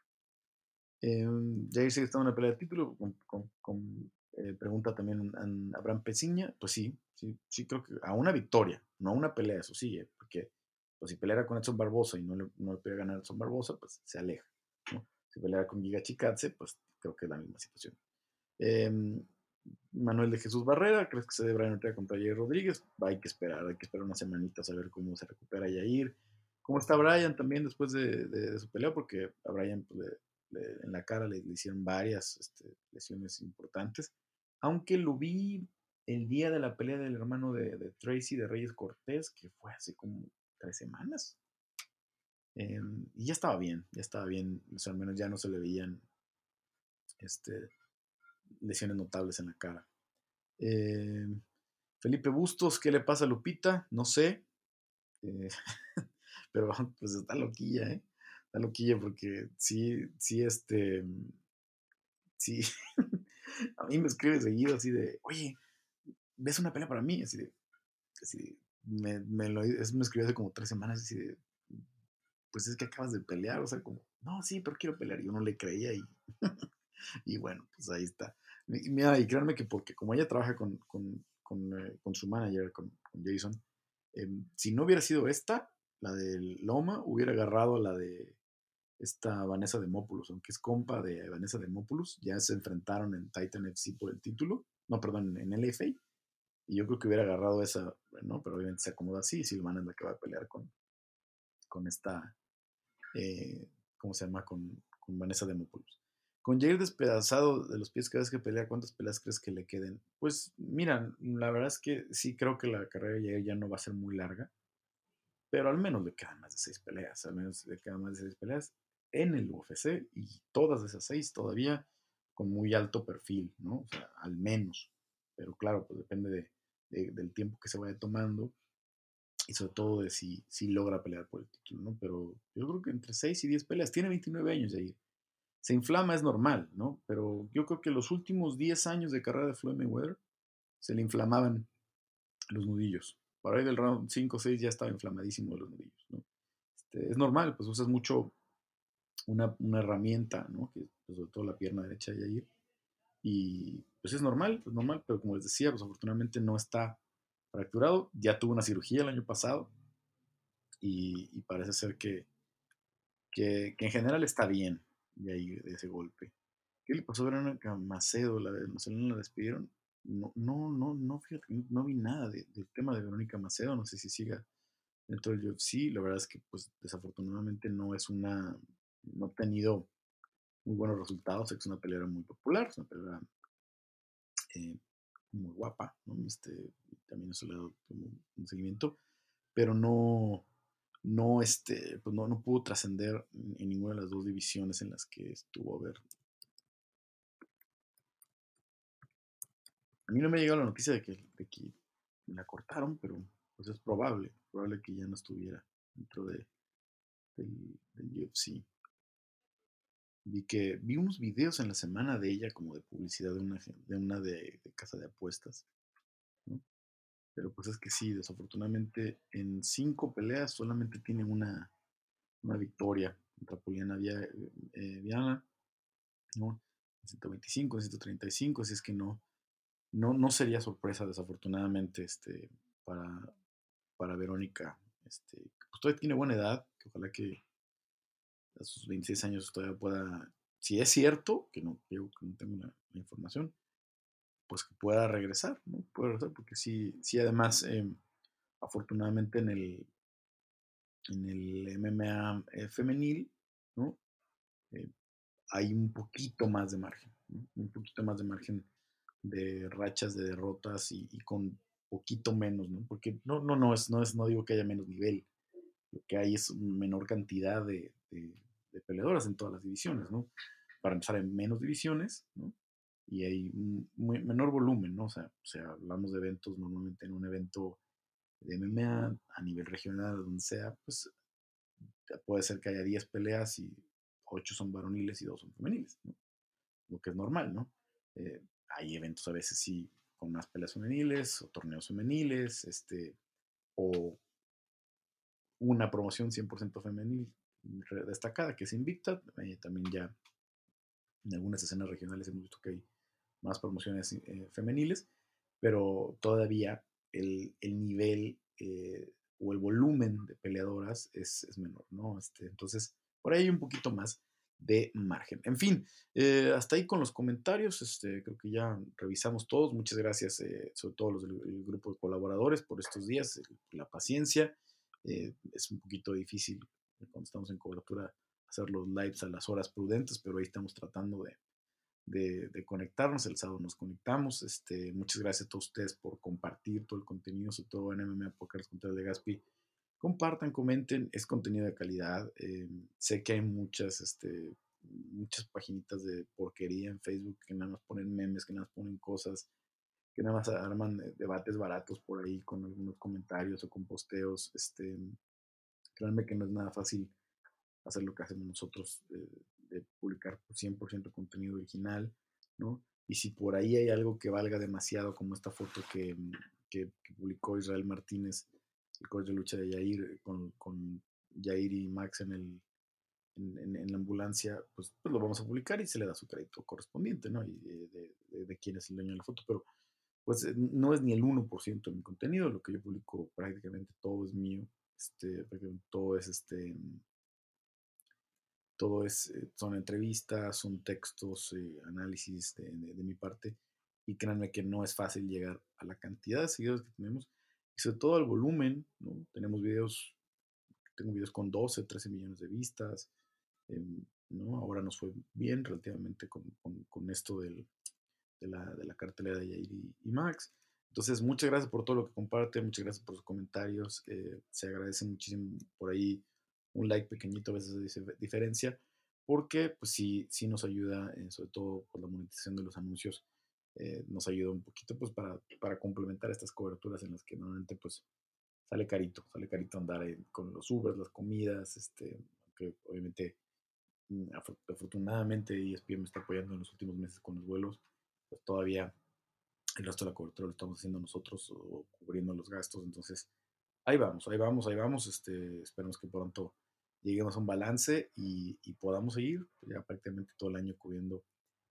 Eh, Jair sigue estando en una pelea de título con, con, eh, pregunta también a Abraham Pesiña. Pues sí, sí, sí creo que a una victoria, no a una pelea, eso sí, porque pues si peleara con Edson Barbosa y no le, no le ganar a Edson Barbosa, pues se aleja. Si peleara con Giga Chikatse, pues creo que es la misma situación. Em, Manuel de Jesús Barrera, ¿crees que se deberá entregar contra Jair Rodríguez? Hay que esperar, hay que esperar unas semanitas a ver cómo se recupera Jair. ¿Cómo está Brian también después de, su pelea? Porque a Brian pues, en la cara le, hicieron varias este, lesiones importantes. Aunque lo vi el día de la pelea del hermano de, de Tracy, de Reyes Cortés, que fue así como tres semanas. Em, y ya estaba bien, ya estaba bien, al menos ya no se le veían este, lesiones notables en la cara. Eh, Felipe Bustos, ¿qué le pasa a Lupita? No sé. Eh, pero pues está loquilla, ¿eh? Está loquilla porque sí, sí, este. Sí. a mí me escribe seguido así de, oye, ¿ves una pelea para mí? Así de, así me, me, lo, eso me escribió hace como tres semanas de, pues es que acabas de pelear, o sea, como, no, sí, pero quiero pelear. Yo no le creía y, y bueno, pues ahí está. Y, mira, y créanme que porque como ella trabaja con, con, con, eh, con su manager, con, Jason, eh, si no hubiera sido esta, la de Loma, hubiera agarrado la de esta Vanessa Demopoulos, aunque es compa de Vanessa Demopoulos, ya se enfrentaron en Titan FC por el título, no, perdón, en LFA, y yo creo que hubiera agarrado esa, ¿no? Pero obviamente se acomoda así, Silvana es la que va a pelear con, con esta, eh, ¿cómo se llama? Con, con Vanessa Demopoulos. Con Jair despedazado de los pies cada vez que pelea, ¿cuántas peleas crees que le queden? Pues mira, la verdad es que sí creo que la carrera de Jair ya no va a ser muy larga, pero al menos le quedan más de seis peleas, al menos le quedan más de seis peleas en el UFC y todas esas seis todavía con muy alto perfil, ¿no? O sea, al menos. Pero claro, pues depende de, del tiempo que se vaya tomando y sobre todo de si, si logra pelear por el título, ¿no? Pero yo creo que entre seis y diez peleas, tiene 29 años ahí se inflama es normal, ¿no? Pero yo creo que los últimos 10 años de carrera de Floyd Mayweather se le inflamaban los nudillos. Para ahí del round 5 o 6 ya estaba inflamadísimo los nudillos, ¿no? Este, es normal, pues usas mucho una, herramienta, ¿no? Que pues, sobre todo la pierna derecha de ahí. Y pues es normal, pues normal, pero como les decía, pues afortunadamente no está fracturado. Ya tuvo una cirugía el año pasado y, parece ser que, que en general está bien, de ahí, de ese golpe. ¿Qué le pasó a Verónica Macedo? La de la despidieron. No, no, no, no, no vi nada del tema de Verónica Macedo. No sé si siga dentro del UFC. La verdad es que, pues, desafortunadamente no es una. No ha tenido muy buenos resultados. Es una pelea muy popular, es una pelea eh, muy guapa, ¿no? Este, también eso le ha dado un seguimiento, pero no, no, este, pues no, no pudo trascender en ninguna de las dos divisiones en las que estuvo a ver. A mí no me ha llegado la noticia de que, de que la cortaron, pero pues es probable, probable que ya no estuviera dentro de, del, UFC. Vi que vi unos videos en la semana de ella como de publicidad de una de una de, casa de apuestas. ¿no? Pero pues es que sí, desafortunadamente en cinco peleas solamente tiene una, una victoria contra Poliana eh, Viana, ¿no? 125, 135, así es que no, no, no sería sorpresa desafortunadamente este, para, para Verónica. Este, pues todavía tiene buena edad, que ojalá que a sus 26 años todavía pueda, si es cierto, que no, que no tengo la información, pues que pueda regresar, ¿no? Puede regresar porque sí, sí además, em, afortunadamente en el, en el MMA femenil, ¿no? Eh, hay un poquito más de margen, un poquito más de margen de rachas de derrotas y, con poquito menos, ¿no? Porque no, no, no es, no es, no digo que haya menos nivel, lo que hay es menor cantidad de, de peleadoras en todas las divisiones, ¿no? Para empezar en menos divisiones, ¿no? y hay menor volumen, ¿no? O sea, o sea, hablamos de eventos, normalmente en un evento de MMA a nivel regional, donde sea, pues puede ser que haya 10 peleas y 8 son varoniles y 2 son femeniles, ¿no? Lo que es normal, ¿no? Eh, hay eventos a veces sí con más peleas femeniles o torneos femeniles, este, o una promoción 100% femenil destacada que es Invicta, eh, también ya en algunas escenas regionales hemos visto que hay más promociones eh, femeniles, pero todavía el, nivel eh, o el volumen de peleadoras es, menor, ¿no? Este, entonces, por ahí hay un poquito más de margen. En fin, eh, hasta ahí con los comentarios. Este, creo que ya revisamos todos. Muchas gracias, sobre todo los del grupo de colaboradores, por estos días, la paciencia. es un poquito difícil cuando estamos en cobertura hacer los lives a las horas prudentes, pero ahí estamos tratando de, de, conectarnos. El sábado nos conectamos. Este, muchas gracias a todos ustedes por compartir todo el contenido, sobre todo en MMA Podcast Control de Gaspi. Compartan, comenten, es contenido de calidad. Eh, sé que hay muchas, este, muchas paginitas de porquería en Facebook que nada más ponen memes, que nada más ponen cosas. que nada más arman debates baratos por ahí con algunos comentarios o con posteos. Este, créanme que no es nada fácil hacer lo que hacemos nosotros, de publicar 100% contenido original, ¿no? Y si por ahí hay algo que valga demasiado, como esta foto que, que, publicó Israel Martínez, el coach de lucha de Jair, con, con Jair y Max en, el, en, la ambulancia, pues, pues, lo vamos a publicar y se le da su crédito correspondiente, ¿no? Y de, de, quién es el dueño de la foto, pero pues eh, no es ni el 1% de mi contenido, lo que yo publico prácticamente todo es mío, este, todo es este, todo es, eh, son entrevistas, son textos, eh, análisis de, mi parte. Y créanme que no es fácil llegar a la cantidad de seguidores que tenemos y sobre todo al volumen. ¿no? Tenemos videos, tengo videos con 12, 13 millones de vistas. Em, ¿no? Ahora nos fue bien relativamente con, con, esto del, de, la, de, la, cartelera de Yair y, Max. Entonces, muchas gracias por todo lo que comparte, muchas gracias por sus comentarios. Eh, se agradece muchísimo por ahí un like pequeñito a veces dice diferencia, porque pues sí, sí nos ayuda, eh, sobre todo por la monetización de los anuncios, eh, nos ayuda un poquito pues para, para complementar estas coberturas en las que normalmente pues sale carito, sale carito andar con los Ubers, las comidas, este, que obviamente mm, afortunadamente ESPN me está apoyando en los últimos meses con los vuelos, pues todavía el resto de la cobertura lo estamos haciendo nosotros o cubriendo los gastos, entonces ahí vamos, ahí vamos, ahí vamos. Este, esperemos que pronto lleguemos a un balance y, podamos seguir ya prácticamente todo el año cubriendo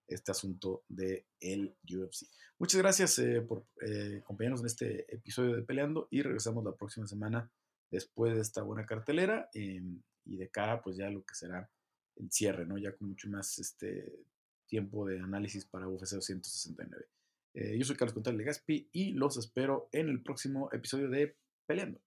este asunto de UFC. Muchas gracias eh, por eh, acompañarnos en este episodio de Peleando y regresamos la próxima semana después de esta buena cartelera em, y de cara pues ya lo que será el cierre, ¿no? Ya con mucho más este, tiempo de análisis para UFC 269. Eh, yo soy Carlos Contreras Legaspi y los espero en el próximo episodio de peleando.